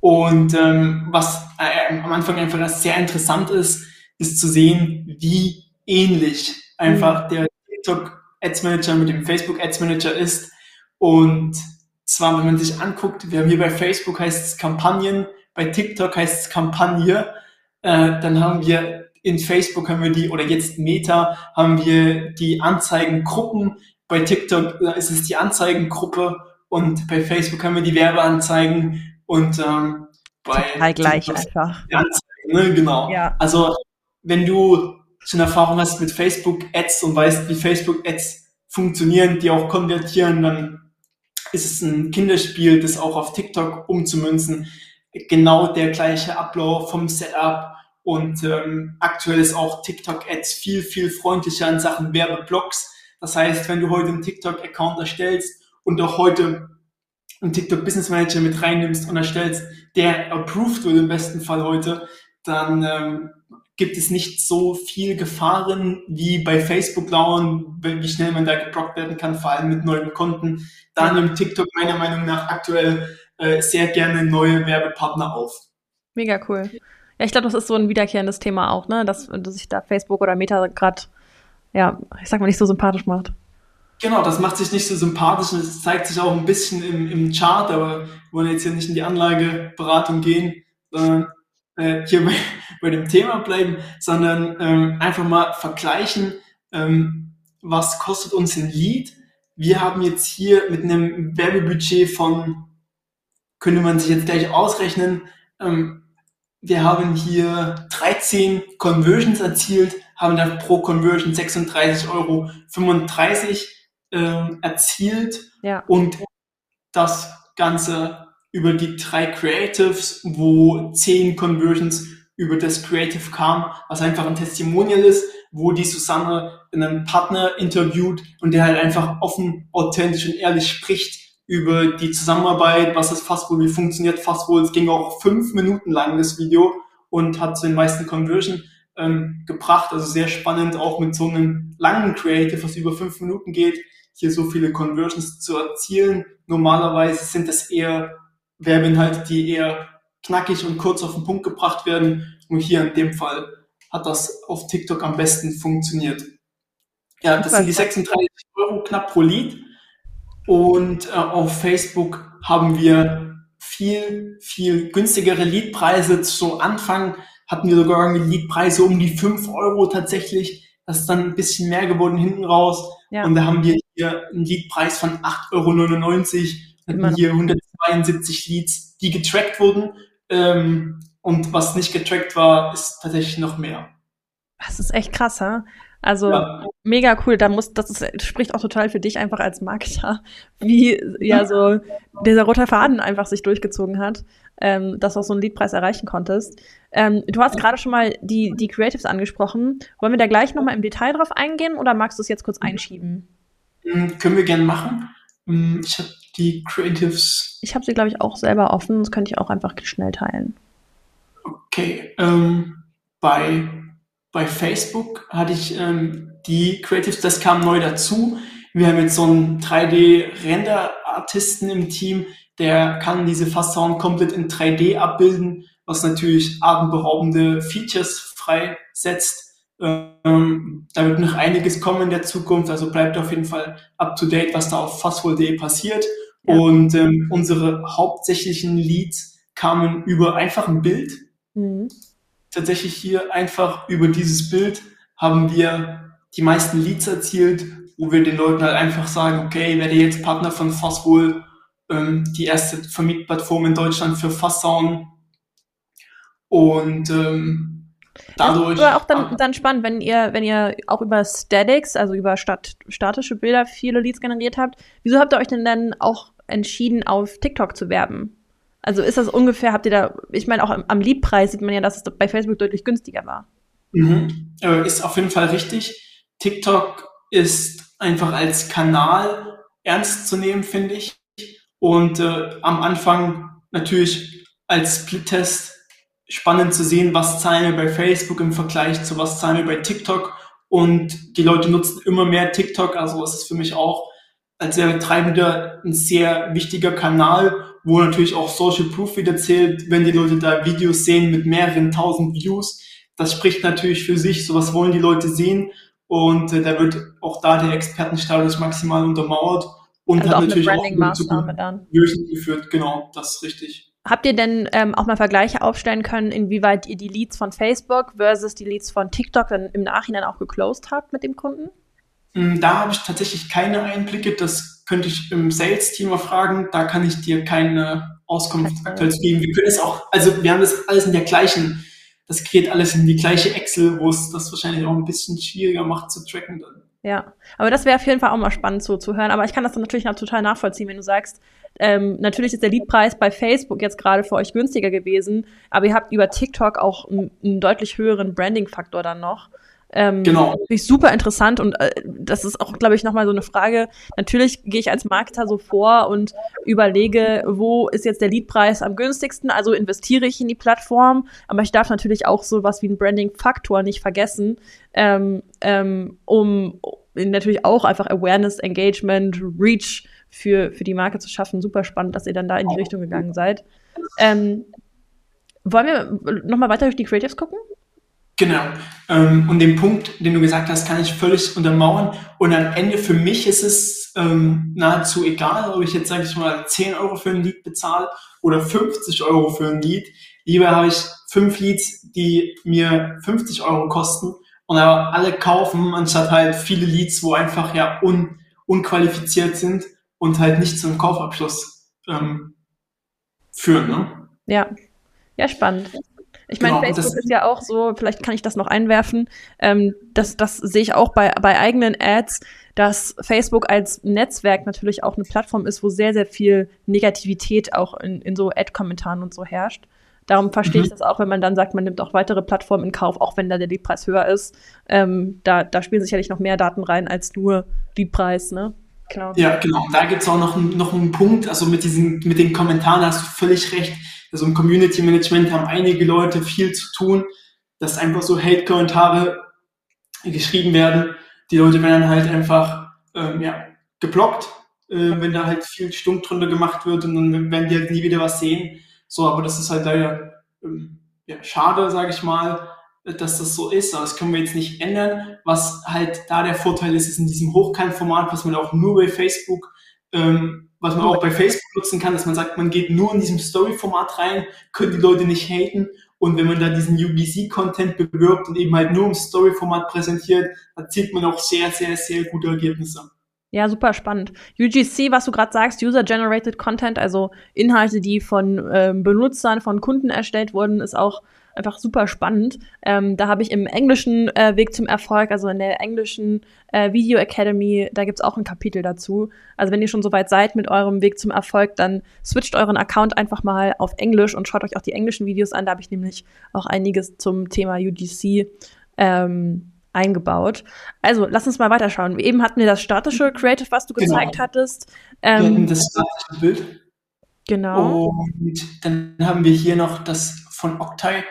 Und ähm, was äh, am Anfang einfach sehr interessant ist, ist zu sehen, wie ähnlich einfach der TikTok Ads Manager mit dem Facebook Ads Manager ist. Und zwar, wenn man sich anguckt, wir haben hier bei Facebook heißt es Kampagnen, bei TikTok heißt es Kampagne, äh, dann haben wir in Facebook haben wir die, oder jetzt Meta, haben wir die Anzeigengruppen. Bei TikTok ist es die Anzeigengruppe und bei Facebook haben wir die Werbeanzeigen und ähm, bei Total gleich einfach. Die Anzeigen, ne? Genau. Ja. Also wenn du schon Erfahrung hast mit Facebook Ads und weißt, wie Facebook Ads funktionieren, die auch konvertieren, dann ist es ein Kinderspiel, das auch auf TikTok umzumünzen genau der gleiche Ablauf vom Setup. Und ähm, aktuell ist auch TikTok-Ads viel, viel freundlicher in Sachen Werbeblocks. Das heißt, wenn du heute einen TikTok-Account erstellst und auch heute einen TikTok Business Manager mit reinnimmst und erstellst, der approved wird im besten Fall heute, dann ähm, gibt es nicht so viel Gefahren wie bei Facebook lauern, wie schnell man da geblockt werden kann, vor allem mit neuen Konten. Da nimmt TikTok meiner Meinung nach aktuell äh, sehr gerne neue Werbepartner auf. Mega cool. Ja, ich glaube, das ist so ein wiederkehrendes Thema auch, ne? Dass, dass sich da Facebook oder Meta gerade, ja, ich sag mal, nicht so sympathisch macht. Genau, das macht sich nicht so sympathisch und es zeigt sich auch ein bisschen im, im Chart, aber wir wollen jetzt hier nicht in die Anlageberatung gehen, sondern äh, hier bei, bei dem Thema bleiben, sondern ähm, einfach mal vergleichen, ähm, was kostet uns ein Lead. Wir haben jetzt hier mit einem Werbebudget von könnte man sich jetzt gleich ausrechnen. Ähm, wir haben hier 13 Conversions erzielt, haben da pro Conversion 36,35 Euro ähm, erzielt ja. und das Ganze über die drei Creatives, wo 10 Conversions über das Creative kam, was einfach ein Testimonial ist, wo die Susanne einen Partner interviewt und der halt einfach offen, authentisch und ehrlich spricht über die Zusammenarbeit, was ist Fastwohl, wie funktioniert Fastwohl. Es ging auch fünf Minuten lang, das Video, und hat zu den meisten Conversion ähm, gebracht. Also sehr spannend, auch mit so einem langen Creative, was über fünf Minuten geht, hier so viele Conversions zu erzielen. Normalerweise sind das eher Werbeinhalte, die eher knackig und kurz auf den Punkt gebracht werden. Und hier in dem Fall hat das auf TikTok am besten funktioniert. Ja, das sind die 36 Euro knapp pro Lied. Und äh, auf Facebook haben wir viel, viel günstigere Leadpreise. Zu Anfang hatten wir sogar Leadpreise um die fünf Euro tatsächlich. Das ist dann ein bisschen mehr geworden hinten raus. Ja. Und da haben wir hier einen Leadpreis von 8,99 Euro, hatten hier 172 Leads, die getrackt wurden. Ähm, und was nicht getrackt war, ist tatsächlich noch mehr. Das ist echt krass, ha? Also ja. mega cool. Da muss, das ist, spricht auch total für dich einfach als Marketer, wie ja so dieser rote Faden einfach sich durchgezogen hat, ähm, dass du auch so einen Leadpreis erreichen konntest. Ähm, du hast gerade schon mal die, die Creatives angesprochen. Wollen wir da gleich nochmal im Detail drauf eingehen oder magst du es jetzt kurz einschieben? Mhm, können wir gerne machen. Mhm, ich habe die Creatives. Ich habe sie, glaube ich, auch selber offen. Das könnte ich auch einfach schnell teilen. Okay. Ähm, bei bei Facebook hatte ich ähm, die Creatives, das kam neu dazu. Wir haben jetzt so einen 3D-Render-Artisten im Team, der kann diese Fasson komplett in 3D abbilden, was natürlich atemberaubende Features freisetzt. Ähm, da wird noch einiges kommen in der Zukunft, also bleibt auf jeden Fall up to date, was da auf fastful.de passiert. Ja. Und ähm, unsere hauptsächlichen Leads kamen über einfach ein Bild. Mhm tatsächlich hier einfach über dieses Bild haben wir die meisten Leads erzielt, wo wir den Leuten halt einfach sagen, okay, werde jetzt Partner von Fastwohl, ähm, die erste Vermietplattform in Deutschland für Fassound. Und ähm, dadurch. Das war auch dann, dann spannend, wenn ihr, wenn ihr auch über Statics, also über stat statische Bilder viele Leads generiert habt. Wieso habt ihr euch denn dann auch entschieden, auf TikTok zu werben? Also ist das ungefähr, habt ihr da, ich meine, auch am, am Liedpreis sieht man ja, dass es bei Facebook deutlich günstiger war. Mhm. Ist auf jeden Fall richtig. TikTok ist einfach als Kanal ernst zu nehmen, finde ich. Und äh, am Anfang natürlich als Split-Test spannend zu sehen, was zahlen wir bei Facebook im Vergleich zu was zahlen wir bei TikTok. Und die Leute nutzen immer mehr TikTok, also es ist für mich auch als der Betreibender ein sehr wichtiger Kanal, wo natürlich auch Social Proof wieder zählt, wenn die Leute da Videos sehen mit mehreren tausend Views. Das spricht natürlich für sich, sowas wollen die Leute sehen und äh, da wird auch da der Expertenstatus maximal untermauert und also hat auch natürlich auch dann. geführt. Genau, das ist richtig. Habt ihr denn ähm, auch mal Vergleiche aufstellen können, inwieweit ihr die Leads von Facebook versus die Leads von TikTok dann im Nachhinein auch geclosed habt mit dem Kunden? Mm, da habe ich tatsächlich keine Einblicke. Das könnte ich im Sales-Team fragen. Da kann ich dir keine Auskunft aktuell geben. Wir können es auch, also wir haben das alles in der gleichen, das kreiert alles in die gleiche Excel, wo es das wahrscheinlich auch ein bisschen schwieriger macht zu tracken dann. Ja, aber das wäre auf jeden Fall auch mal spannend so zu hören. Aber ich kann das dann natürlich auch total nachvollziehen, wenn du sagst, ähm, natürlich ist der Leadpreis bei Facebook jetzt gerade für euch günstiger gewesen, aber ihr habt über TikTok auch einen, einen deutlich höheren Branding-Faktor dann noch. Ähm, genau. Finde ich super interessant und äh, das ist auch, glaube ich, nochmal so eine Frage. Natürlich gehe ich als Marketer so vor und überlege, wo ist jetzt der Leadpreis am günstigsten, also investiere ich in die Plattform, aber ich darf natürlich auch so was wie einen Branding-Faktor nicht vergessen, ähm, ähm, um natürlich auch einfach Awareness, Engagement, Reach für, für die Marke zu schaffen. Super spannend, dass ihr dann da in die Richtung gegangen seid. Ähm, wollen wir nochmal weiter durch die Creatives gucken? Genau. Ähm, und den Punkt, den du gesagt hast, kann ich völlig untermauern. Und am Ende für mich ist es ähm, nahezu egal, ob ich jetzt, sage ich mal, 10 Euro für ein Lied bezahle oder 50 Euro für ein Lied. Lieber habe ich fünf Leads, die mir 50 Euro kosten und aber alle kaufen, anstatt halt viele Leads, wo einfach ja un, unqualifiziert sind und halt nicht zum Kaufabschluss ähm, führen. Ne? Ja. Ja, spannend. Ich meine, genau, Facebook ist ja auch so, vielleicht kann ich das noch einwerfen, ähm, das, das sehe ich auch bei, bei eigenen Ads, dass Facebook als Netzwerk natürlich auch eine Plattform ist, wo sehr, sehr viel Negativität auch in, in so Ad-Kommentaren und so herrscht. Darum verstehe mhm. ich das auch, wenn man dann sagt, man nimmt auch weitere Plattformen in Kauf, auch wenn da der Leadpreis höher ist. Ähm, da, da spielen sicherlich noch mehr Daten rein als nur Leadpreis, ne? Genau. Ja, genau. Da gibt es auch noch, noch einen Punkt, also mit, diesen, mit den Kommentaren hast du völlig recht also im Community Management haben einige Leute viel zu tun, dass einfach so Hate-Kommentare geschrieben werden. Die Leute werden halt einfach ähm, ja, geblockt, äh, wenn da halt viel stumm drunter gemacht wird und dann werden die halt nie wieder was sehen. So, aber das ist halt leider ähm, ja, schade, sage ich mal, dass das so ist. Aber das können wir jetzt nicht ändern. Was halt da der Vorteil ist, ist in diesem Hochkantformat, was man auch nur bei Facebook ähm, was man auch bei Facebook nutzen kann, dass man sagt, man geht nur in diesem Story-Format rein, können die Leute nicht haten. Und wenn man da diesen UBC-Content bewirbt und eben halt nur im Story-Format präsentiert, erzielt man auch sehr, sehr, sehr gute Ergebnisse. Ja, super spannend. UGC, was du gerade sagst, User-Generated Content, also Inhalte, die von ähm, Benutzern, von Kunden erstellt wurden, ist auch einfach super spannend. Ähm, da habe ich im englischen äh, Weg zum Erfolg, also in der englischen äh, Video Academy, da gibt's auch ein Kapitel dazu. Also wenn ihr schon soweit seid mit eurem Weg zum Erfolg, dann switcht euren Account einfach mal auf Englisch und schaut euch auch die englischen Videos an. Da habe ich nämlich auch einiges zum Thema UGC ähm, eingebaut. Also, lass uns mal weiterschauen. Eben hatten wir das statische Creative, was du genau. gezeigt hattest. Ähm, das statische Bild. Genau. Und dann haben wir hier noch das von Octai,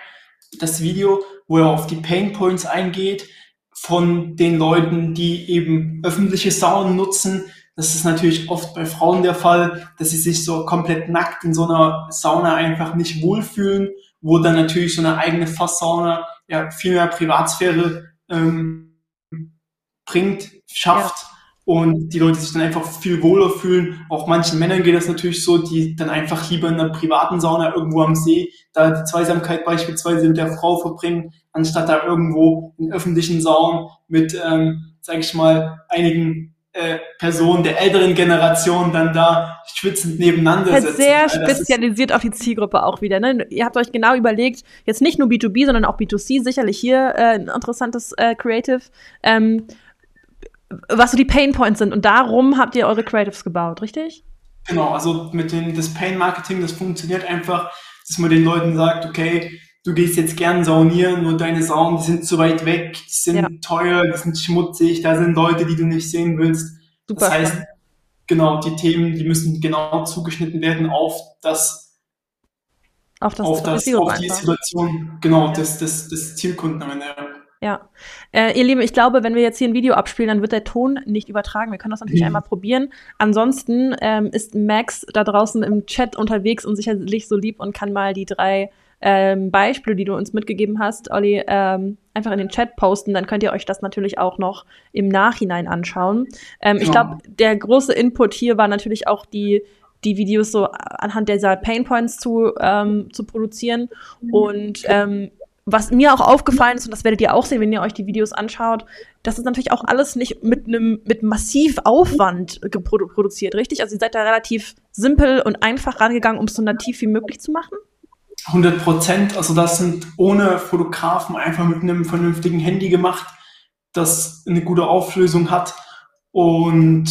das Video, wo er auf die Pain Points eingeht von den Leuten, die eben öffentliche Saunen nutzen. Das ist natürlich oft bei Frauen der Fall, dass sie sich so komplett nackt in so einer Sauna einfach nicht wohlfühlen, wo dann natürlich so eine eigene Fasssauna ja viel mehr Privatsphäre ähm, bringt, schafft ja. Und die Leute sich dann einfach viel wohler fühlen. Auch manchen Männern geht das natürlich so, die dann einfach lieber in einer privaten Sauna irgendwo am See da die Zweisamkeit beispielsweise mit der Frau verbringen, anstatt da irgendwo in öffentlichen Saunen mit, ähm, sage ich mal, einigen äh, Personen der älteren Generation dann da schwitzend nebeneinander halt sitzen. Sehr spezialisiert auf die Zielgruppe auch wieder. Ne? Ihr habt euch genau überlegt, jetzt nicht nur B2B, sondern auch B2C, sicherlich hier äh, ein interessantes äh, Creative, ähm, was so die Pain Points sind. Und darum habt ihr eure Creatives gebaut, richtig? Genau, also mit dem das Pain Marketing, das funktioniert einfach, dass man den Leuten sagt, okay, du gehst jetzt gern saunieren und deine Saunen, die sind zu weit weg, die sind ja. teuer, die sind schmutzig, da sind Leute, die du nicht sehen willst. Super das heißt, genau, die Themen, die müssen genau zugeschnitten werden auf das, auf, das, auf, das, auf die Situation, genau, des, des, des Zielkunden am Ende. Ja. Äh, ihr Lieben, ich glaube, wenn wir jetzt hier ein Video abspielen, dann wird der Ton nicht übertragen. Wir können das natürlich mhm. einmal probieren. Ansonsten ähm, ist Max da draußen im Chat unterwegs und sicherlich so lieb und kann mal die drei ähm, Beispiele, die du uns mitgegeben hast, Olli, ähm, einfach in den Chat posten. Dann könnt ihr euch das natürlich auch noch im Nachhinein anschauen. Ähm, ja. Ich glaube, der große Input hier war natürlich auch die die Videos so anhand dieser Painpoints zu, ähm, zu produzieren. Und ähm, was mir auch aufgefallen ist, und das werdet ihr auch sehen, wenn ihr euch die Videos anschaut, das ist natürlich auch alles nicht mit einem mit massiv Aufwand produziert, richtig? Also ihr seid da relativ simpel und einfach rangegangen, um es so nativ wie möglich zu machen? 100 Prozent. Also das sind ohne Fotografen einfach mit einem vernünftigen Handy gemacht, das eine gute Auflösung hat und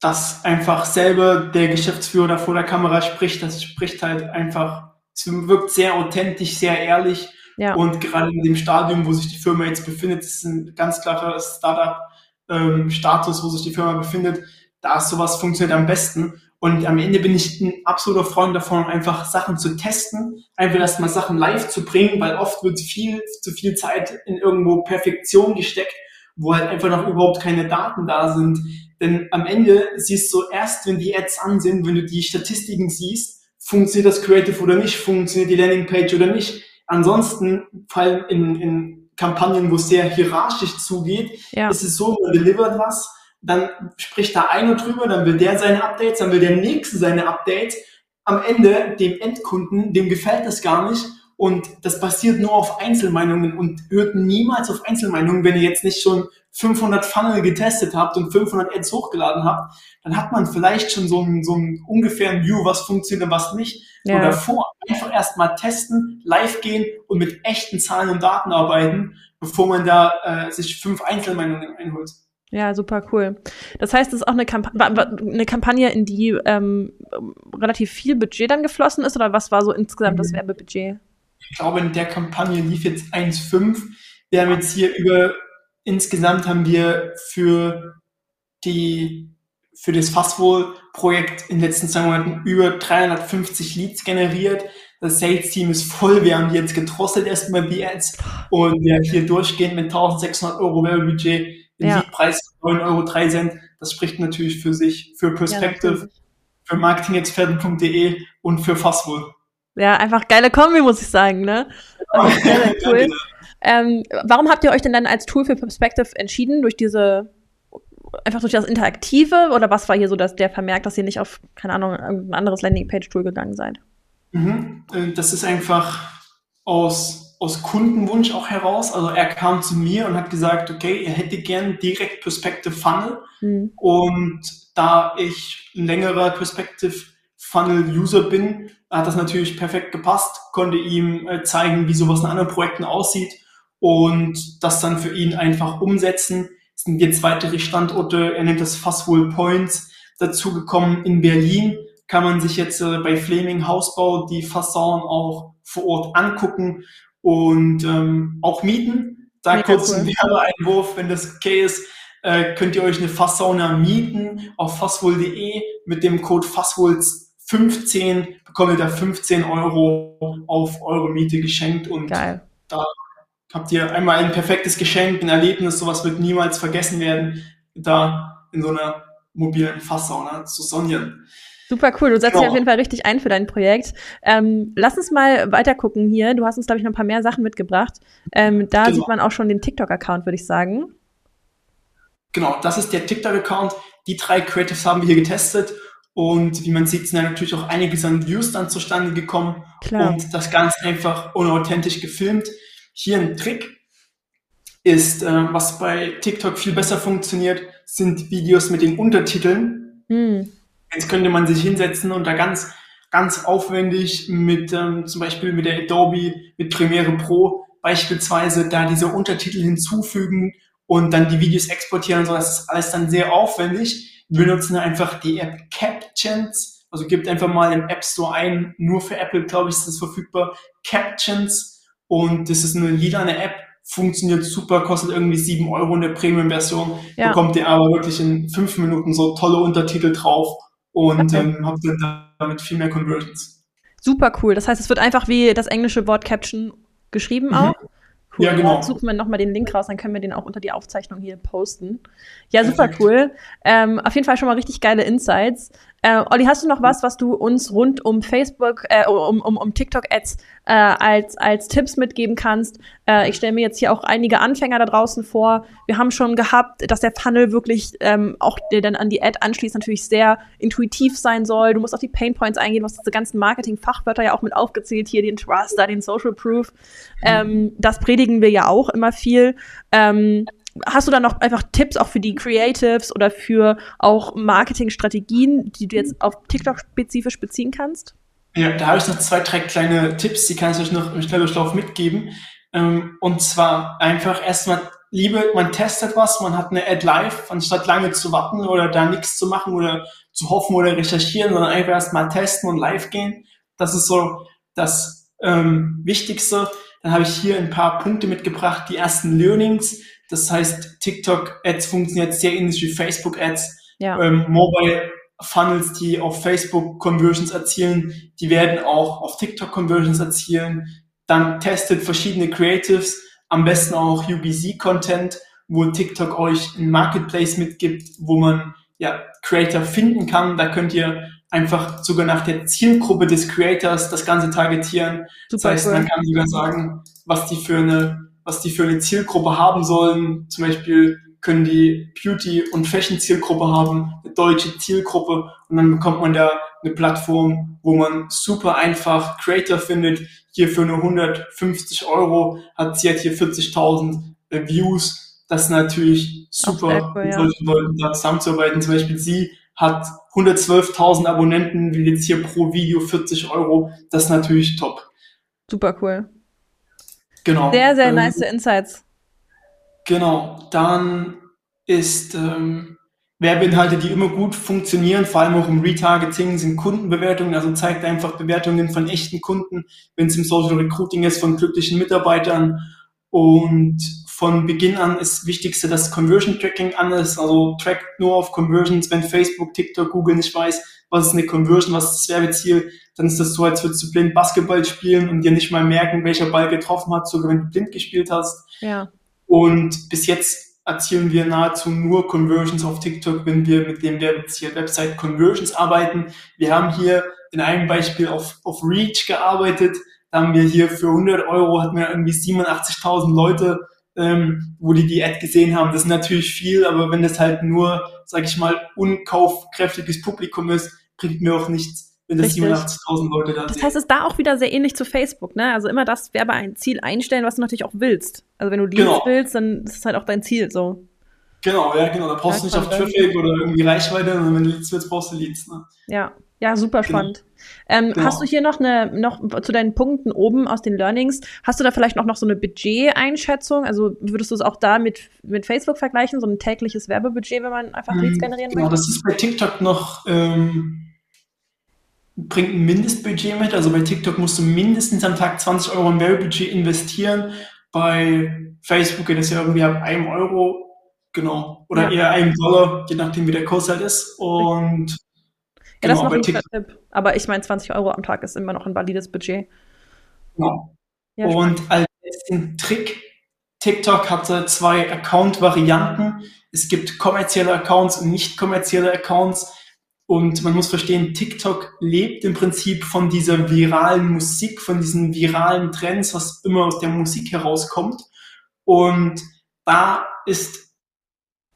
das einfach selber der Geschäftsführer da vor der Kamera spricht. Das spricht halt einfach, es wirkt sehr authentisch, sehr ehrlich. Ja. Und gerade in dem Stadium, wo sich die Firma jetzt befindet, ist ein ganz klarer Startup-Status, ähm, wo sich die Firma befindet. Da sowas funktioniert am besten. Und am Ende bin ich ein absoluter Freund davon, einfach Sachen zu testen, einfach erstmal Sachen live zu bringen, weil oft wird viel zu viel Zeit in irgendwo Perfektion gesteckt, wo halt einfach noch überhaupt keine Daten da sind. Denn am Ende siehst du erst, wenn die Ads an sind, wenn du die Statistiken siehst, funktioniert das Creative oder nicht, funktioniert die Landingpage oder nicht. Ansonsten, vor allem in, in Kampagnen, wo es sehr hierarchisch zugeht, ja. ist es so, man delivert was, dann spricht da einer drüber, dann will der seine Updates, dann will der nächste seine Updates. Am Ende dem Endkunden, dem gefällt das gar nicht und das basiert nur auf Einzelmeinungen und hört niemals auf Einzelmeinungen, wenn ihr jetzt nicht schon 500 Funnel getestet habt und 500 Ads hochgeladen habt, dann hat man vielleicht schon so einen, so einen ungefähren View, was funktioniert und was nicht. Ja. So davor einfach erstmal testen, live gehen und mit echten Zahlen und Daten arbeiten, bevor man da äh, sich fünf Einzelmeinungen einholt. Ja, super cool. Das heißt, es ist auch eine, Kamp eine Kampagne, in die ähm, relativ viel Budget dann geflossen ist, oder was war so insgesamt das mhm. Werbebudget? Ich glaube, in der Kampagne lief jetzt 1,5. Wir haben jetzt hier über, insgesamt haben wir für die, für das Fastwohl-Projekt in den letzten zwei Monaten über 350 Leads generiert. Das Sales-Team ist voll. Wir haben die jetzt gedrosselt erstmal die Ads und wir hier durchgehend mit 1600 Euro Werbebudget den ja. Siegpreis 9,03 Euro. Cent. Das spricht natürlich für sich, für Perspective, ja, für marketingexperten.de und für Fastwohl. Ja, einfach geile Kombi, muss ich sagen, ne? Sehr, sehr cool. ähm, warum habt ihr euch denn dann als Tool für Perspective entschieden? Durch diese, einfach durch das Interaktive? Oder was war hier so dass der Vermerk, dass ihr nicht auf, keine Ahnung, ein anderes Landingpage-Tool gegangen seid? Mhm. Äh, das ist einfach aus aus Kundenwunsch auch heraus. Also er kam zu mir und hat gesagt, okay, er hätte gern direkt Perspective Funnel. Mhm. Und da ich ein längerer Perspective Funnel User bin, hat das natürlich perfekt gepasst, konnte ihm äh, zeigen, wie sowas in anderen Projekten aussieht und das dann für ihn einfach umsetzen. Es sind jetzt weitere Standorte, er nennt das Fastwool Points, dazugekommen in Berlin kann man sich jetzt äh, bei Flaming Hausbau die Fassaden auch vor Ort angucken und ähm, auch mieten. Da Mega kurz cool. ein Werbeeinwurf, wenn das okay ist, äh, könnt ihr euch eine Fasssauna mieten auf fasswohl.de mit dem Code fasswohls15 bekommt ihr da 15 Euro auf eure Miete geschenkt und Geil. da habt ihr einmal ein perfektes Geschenk, ein Erlebnis, sowas wird niemals vergessen werden, da in so einer mobilen Fasssauna zu sonnieren. Super cool. Du setzt genau. dich auf jeden Fall richtig ein für dein Projekt. Ähm, lass uns mal weiter gucken hier. Du hast uns, glaube ich, noch ein paar mehr Sachen mitgebracht. Ähm, da genau. sieht man auch schon den TikTok-Account, würde ich sagen. Genau, das ist der TikTok-Account. Die drei Creatives haben wir hier getestet. Und wie man sieht, sind natürlich auch einiges an Views dann zustande gekommen. Klar. Und das Ganze einfach unauthentisch gefilmt. Hier ein Trick ist, äh, was bei TikTok viel besser funktioniert, sind Videos mit den Untertiteln. Hm. Jetzt könnte man sich hinsetzen und da ganz, ganz aufwendig mit ähm, zum Beispiel mit der Adobe, mit Premiere Pro beispielsweise da diese Untertitel hinzufügen und dann die Videos exportieren und so. Das ist alles dann sehr aufwendig. Wir nutzen einfach die App Captions. Also gibt einfach mal im App Store ein, nur für Apple, glaube ich, ist das verfügbar. Captions. Und das ist eine lilane App, funktioniert super, kostet irgendwie sieben Euro in der Premium-Version. Ja. Bekommt ihr aber wirklich in fünf Minuten so tolle Untertitel drauf und okay. ähm, habe damit viel mehr Conversions. Super cool. Das heißt, es wird einfach wie das englische Wort Caption geschrieben auch. Cool. Ja, genau. Suchen wir nochmal den Link raus, dann können wir den auch unter die Aufzeichnung hier posten. Ja, super cool. Ähm, auf jeden Fall schon mal richtig geile Insights. Äh, Olli, hast du noch was, was du uns rund um Facebook, äh, um, um, um TikTok-Ads äh, als, als Tipps mitgeben kannst? Äh, ich stelle mir jetzt hier auch einige Anfänger da draußen vor. Wir haben schon gehabt, dass der Funnel wirklich ähm, auch der dann an die Ad anschließt, natürlich sehr intuitiv sein soll. Du musst auf die Painpoints eingehen, du hast diese ganzen Marketing-Fachwörter ja auch mit aufgezählt, hier den Trust, da den Social Proof. Ähm, das predigen wir ja auch immer viel. Ähm, hast du da noch einfach Tipps auch für die Creatives oder für auch Marketingstrategien, die du jetzt auf TikTok spezifisch beziehen kannst? Ja, da habe ich noch zwei, drei kleine Tipps, die kann ich euch noch im Schnelldurchlauf mitgeben. Ähm, und zwar einfach erstmal Liebe, man testet was, man hat eine Ad live, anstatt lange zu warten oder da nichts zu machen oder zu hoffen oder recherchieren, sondern einfach erstmal testen und live gehen. Das ist so das ähm, Wichtigste. Dann habe ich hier ein paar Punkte mitgebracht, die ersten Learnings. Das heißt, TikTok-Ads funktioniert sehr ähnlich wie Facebook-Ads. Ja. Ähm, Mobile Funnels, die auf Facebook Conversions erzielen, die werden auch auf TikTok Conversions erzielen. Dann testet verschiedene Creatives, am besten auch UBC-Content, wo TikTok euch ein Marketplace mitgibt, wo man ja Creator finden kann. Da könnt ihr einfach sogar nach der Zielgruppe des Creators das Ganze targetieren. Super das heißt, cool. man kann sogar sagen, was die für eine was die für eine Zielgruppe haben sollen. Zum Beispiel können die Beauty- und Fashion-Zielgruppe haben, eine deutsche Zielgruppe und dann bekommt man da eine Plattform, wo man super einfach Creator findet. Hier für nur 150 Euro hat sie hat hier 40.000 äh, Views. Das ist natürlich super, cool, mit solchen Leuten da zusammenzuarbeiten. Zum Beispiel sie hat 112.000 Abonnenten, will jetzt hier pro Video 40 Euro. Das ist natürlich top. Super cool. Genau. Sehr, sehr ähm, nice Insights. Genau. Dann ist ähm, Werbeinhalte, die immer gut funktionieren, vor allem auch im Retargeting, sind Kundenbewertungen. Also zeigt einfach Bewertungen von echten Kunden, wenn es im Social Recruiting ist, von glücklichen Mitarbeitern. Und von Beginn an ist das Wichtigste, dass Conversion Tracking an ist. Also trackt nur auf Conversions, wenn Facebook, TikTok, Google nicht weiß, was ist eine Conversion, was ist das Werbeziel, dann ist das so, als würdest du blind Basketball spielen und dir nicht mal merken, welcher Ball getroffen hat, sogar wenn du blind gespielt hast. Ja. Und bis jetzt erzielen wir nahezu nur Conversions auf TikTok, wenn wir mit dem Werbeziel Website Conversions arbeiten. Wir haben hier in einem Beispiel auf, auf Reach gearbeitet. Da haben wir hier für 100 Euro hatten wir irgendwie 87.000 Leute, ähm, wo die die Ad gesehen haben. Das ist natürlich viel, aber wenn das halt nur, sag ich mal, unkaufkräftiges Publikum ist, bringt mir auch nichts, wenn das 87.000 Leute da Das sehen. heißt, es ist da auch wieder sehr ähnlich zu Facebook, ne? Also immer das Werbeziel einstellen, was du natürlich auch willst. Also wenn du Leads genau. willst, dann ist es halt auch dein Ziel so. Genau, ja, genau. Da brauchst du nicht auf Traffic oder irgendwie Reichweite, sondern wenn du Leads willst, brauchst du Leads. Ne? Ja, ja, super genau. spannend. Genau. Ähm, genau. Hast du hier noch eine, noch zu deinen Punkten oben aus den Learnings, hast du da vielleicht noch, noch so eine Budget-Einschätzung? Also würdest du es auch da mit, mit Facebook vergleichen, so ein tägliches Werbebudget, wenn man einfach Leads hm, generieren genau, möchte? Genau, das ist bei TikTok noch, ähm, bringt ein Mindestbudget mit. Also bei TikTok musst du mindestens am Tag 20 Euro im Werbebudget investieren. Bei Facebook geht es ja irgendwie ab einem Euro, genau, oder ja. eher einem Dollar, je nachdem wie der Kurs halt ist. Und ja, das genau, ist noch ein Tipp. Aber ich meine, 20 Euro am Tag ist immer noch ein valides Budget. Genau. Ja, und als letzten Trick, TikTok hatte zwei Account-Varianten. Es gibt kommerzielle Accounts und nicht kommerzielle Accounts. Und man muss verstehen, TikTok lebt im Prinzip von dieser viralen Musik, von diesen viralen Trends, was immer aus der Musik herauskommt. Und da ist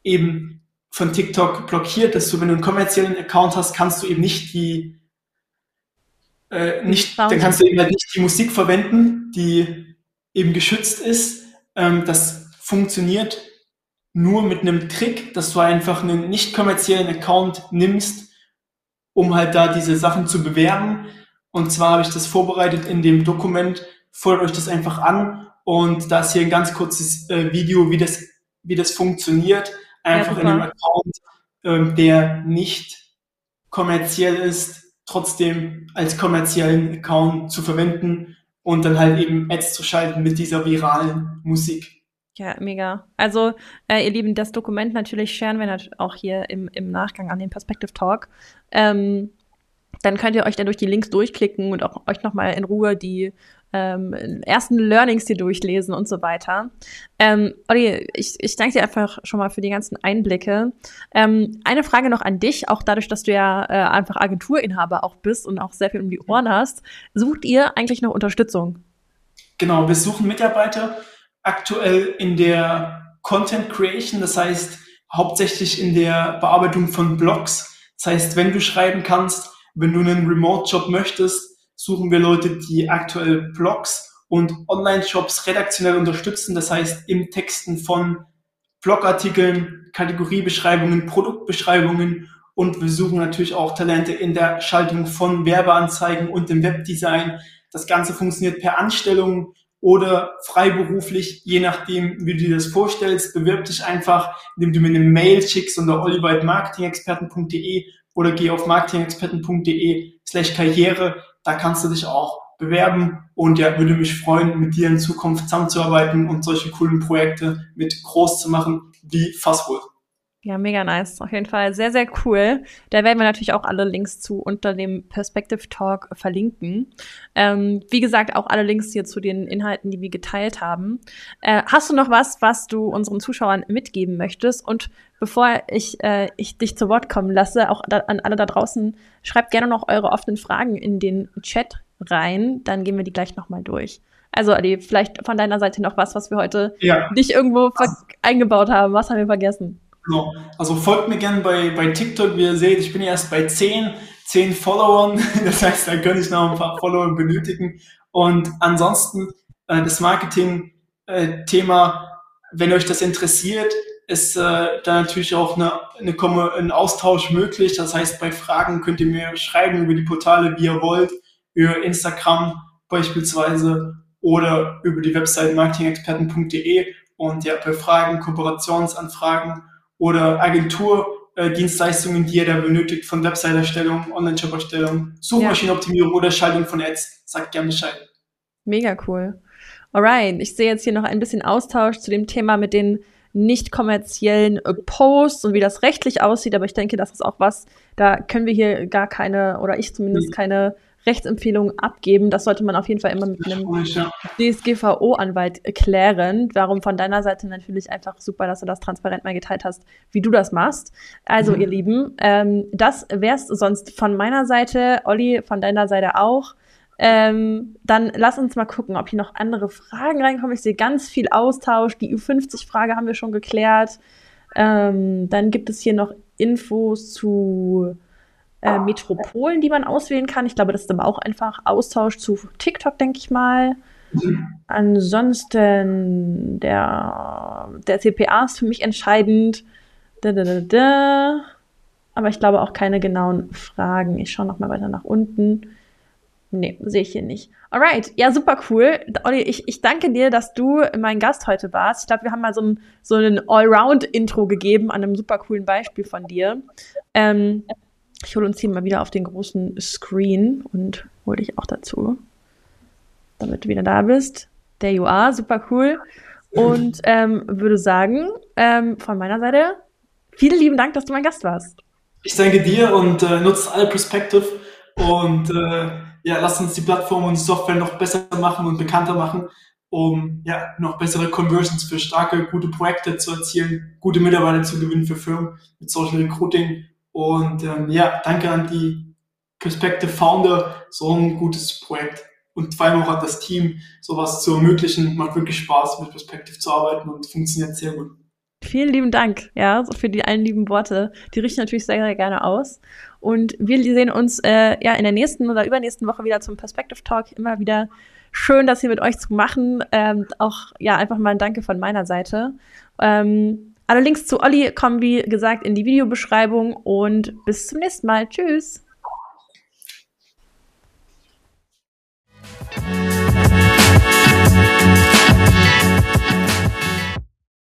eben von TikTok blockiert, dass du, wenn du einen kommerziellen Account hast, kannst du eben nicht die, äh, nicht, dann kannst du eben halt nicht die Musik verwenden, die eben geschützt ist. Ähm, das funktioniert nur mit einem Trick, dass du einfach einen nicht kommerziellen Account nimmst, um halt da diese Sachen zu bewerben. Und zwar habe ich das vorbereitet in dem Dokument. Folgt euch das einfach an. Und da ist hier ein ganz kurzes äh, Video, wie das, wie das funktioniert einfach ja, in einem Account, ähm, der nicht kommerziell ist, trotzdem als kommerziellen Account zu verwenden und dann halt eben Ads zu schalten mit dieser viralen Musik. Ja, mega. Also, äh, ihr Lieben, das Dokument natürlich scheren wir natürlich auch hier im, im Nachgang an den Perspective Talk. Ähm, dann könnt ihr euch dann durch die Links durchklicken und auch euch nochmal in Ruhe die ähm, ersten Learnings hier durchlesen und so weiter. Ähm, Olli, ich, ich danke dir einfach schon mal für die ganzen Einblicke. Ähm, eine Frage noch an dich, auch dadurch, dass du ja äh, einfach Agenturinhaber auch bist und auch sehr viel um die Ohren hast. Sucht ihr eigentlich noch Unterstützung? Genau, wir suchen Mitarbeiter aktuell in der Content Creation, das heißt hauptsächlich in der Bearbeitung von Blogs. Das heißt, wenn du schreiben kannst, wenn du einen Remote-Job möchtest, suchen wir Leute, die aktuell Blogs und Online-Shops redaktionell unterstützen. Das heißt, im Texten von Blogartikeln, Kategoriebeschreibungen, Produktbeschreibungen und wir suchen natürlich auch Talente in der Schaltung von Werbeanzeigen und im Webdesign. Das Ganze funktioniert per Anstellung oder freiberuflich, je nachdem, wie du dir das vorstellst. Bewirb dich einfach, indem du mir eine Mail schickst unter oliver.marketingexperten.de oder geh auf marketingexperten.de slash karriere da kannst du dich auch bewerben und ja, würde mich freuen, mit dir in Zukunft zusammenzuarbeiten und solche coolen Projekte mit groß zu machen wie Fastwood. Ja, mega nice. Auf jeden Fall sehr, sehr cool. Da werden wir natürlich auch alle Links zu unter dem Perspective Talk verlinken. Ähm, wie gesagt, auch alle Links hier zu den Inhalten, die wir geteilt haben. Äh, hast du noch was, was du unseren Zuschauern mitgeben möchtest? Und bevor ich, äh, ich dich zu Wort kommen lasse, auch da, an alle da draußen, schreibt gerne noch eure offenen Fragen in den Chat rein. Dann gehen wir die gleich nochmal durch. Also, Adi, vielleicht von deiner Seite noch was, was wir heute ja. nicht irgendwo eingebaut haben. Was haben wir vergessen? Genau. Also folgt mir gerne bei, bei TikTok. Wie ihr seht, ich bin erst bei 10, 10 Followern. Das heißt, da könnte ich noch ein paar Follower benötigen. Und ansonsten äh, das Marketing-Thema, äh, wenn euch das interessiert, ist äh, da natürlich auch eine, eine, ein Austausch möglich. Das heißt, bei Fragen könnt ihr mir schreiben über die Portale, wie ihr wollt, über Instagram beispielsweise oder über die Website marketingexperten.de. Und ja, bei Fragen, Kooperationsanfragen oder Agenturdienstleistungen, die ihr da benötigt, von Website-Erstellung, Online-Shop-Erstellung, Suchmaschinenoptimierung ja. oder Schaltung von Ads, sagt gerne Bescheid. Mega cool. Alright, ich sehe jetzt hier noch ein bisschen Austausch zu dem Thema mit den nicht kommerziellen äh, Posts und wie das rechtlich aussieht, aber ich denke, das ist auch was, da können wir hier gar keine, oder ich zumindest keine Rechtsempfehlungen abgeben. Das sollte man auf jeden Fall immer mit einem DSGVO-Anwalt klären. Warum von deiner Seite natürlich einfach super, dass du das transparent mal geteilt hast, wie du das machst. Also, mhm. ihr Lieben, ähm, das wär's sonst von meiner Seite. Olli, von deiner Seite auch. Ähm, dann lass uns mal gucken, ob hier noch andere Fragen reinkommen. Ich sehe ganz viel Austausch. Die U50-Frage haben wir schon geklärt. Ähm, dann gibt es hier noch Infos zu äh, Metropolen, die man auswählen kann. Ich glaube, das ist aber auch einfach Austausch zu TikTok, denke ich mal. Ansonsten, der, der CPA ist für mich entscheidend. Da, da, da, da. Aber ich glaube auch keine genauen Fragen. Ich schaue noch mal weiter nach unten. Nee, sehe ich hier nicht. Alright, ja, super cool. Olli, ich, ich danke dir, dass du mein Gast heute warst. Ich glaube, wir haben mal so ein, so ein Allround-Intro gegeben an einem super coolen Beispiel von dir. Ähm, ich hole uns hier mal wieder auf den großen Screen und hole dich auch dazu, damit du wieder da bist. There you are, super cool. Und ähm, würde sagen, ähm, von meiner Seite, vielen lieben Dank, dass du mein Gast warst. Ich danke dir und äh, nutzt alle Perspective und äh, ja, lasst uns die Plattform und die Software noch besser machen und bekannter machen, um ja, noch bessere Conversions für starke, gute Projekte zu erzielen, gute Mitarbeiter zu gewinnen für Firmen mit Social Recruiting. Und ähm, ja, danke an die Perspective Founder, so ein gutes Projekt. Und vor allem auch an das Team, sowas zu ermöglichen. Macht wirklich Spaß, mit Perspective zu arbeiten und funktioniert sehr gut. Vielen lieben Dank, ja, für die allen lieben Worte. Die richten natürlich sehr, sehr gerne aus. Und wir sehen uns äh, ja in der nächsten oder übernächsten Woche wieder zum Perspective Talk. Immer wieder schön, das hier mit euch zu machen. Ähm, auch ja einfach mal ein Danke von meiner Seite. Ähm, alle Links zu Olli kommen, wie gesagt, in die Videobeschreibung und bis zum nächsten Mal. Tschüss!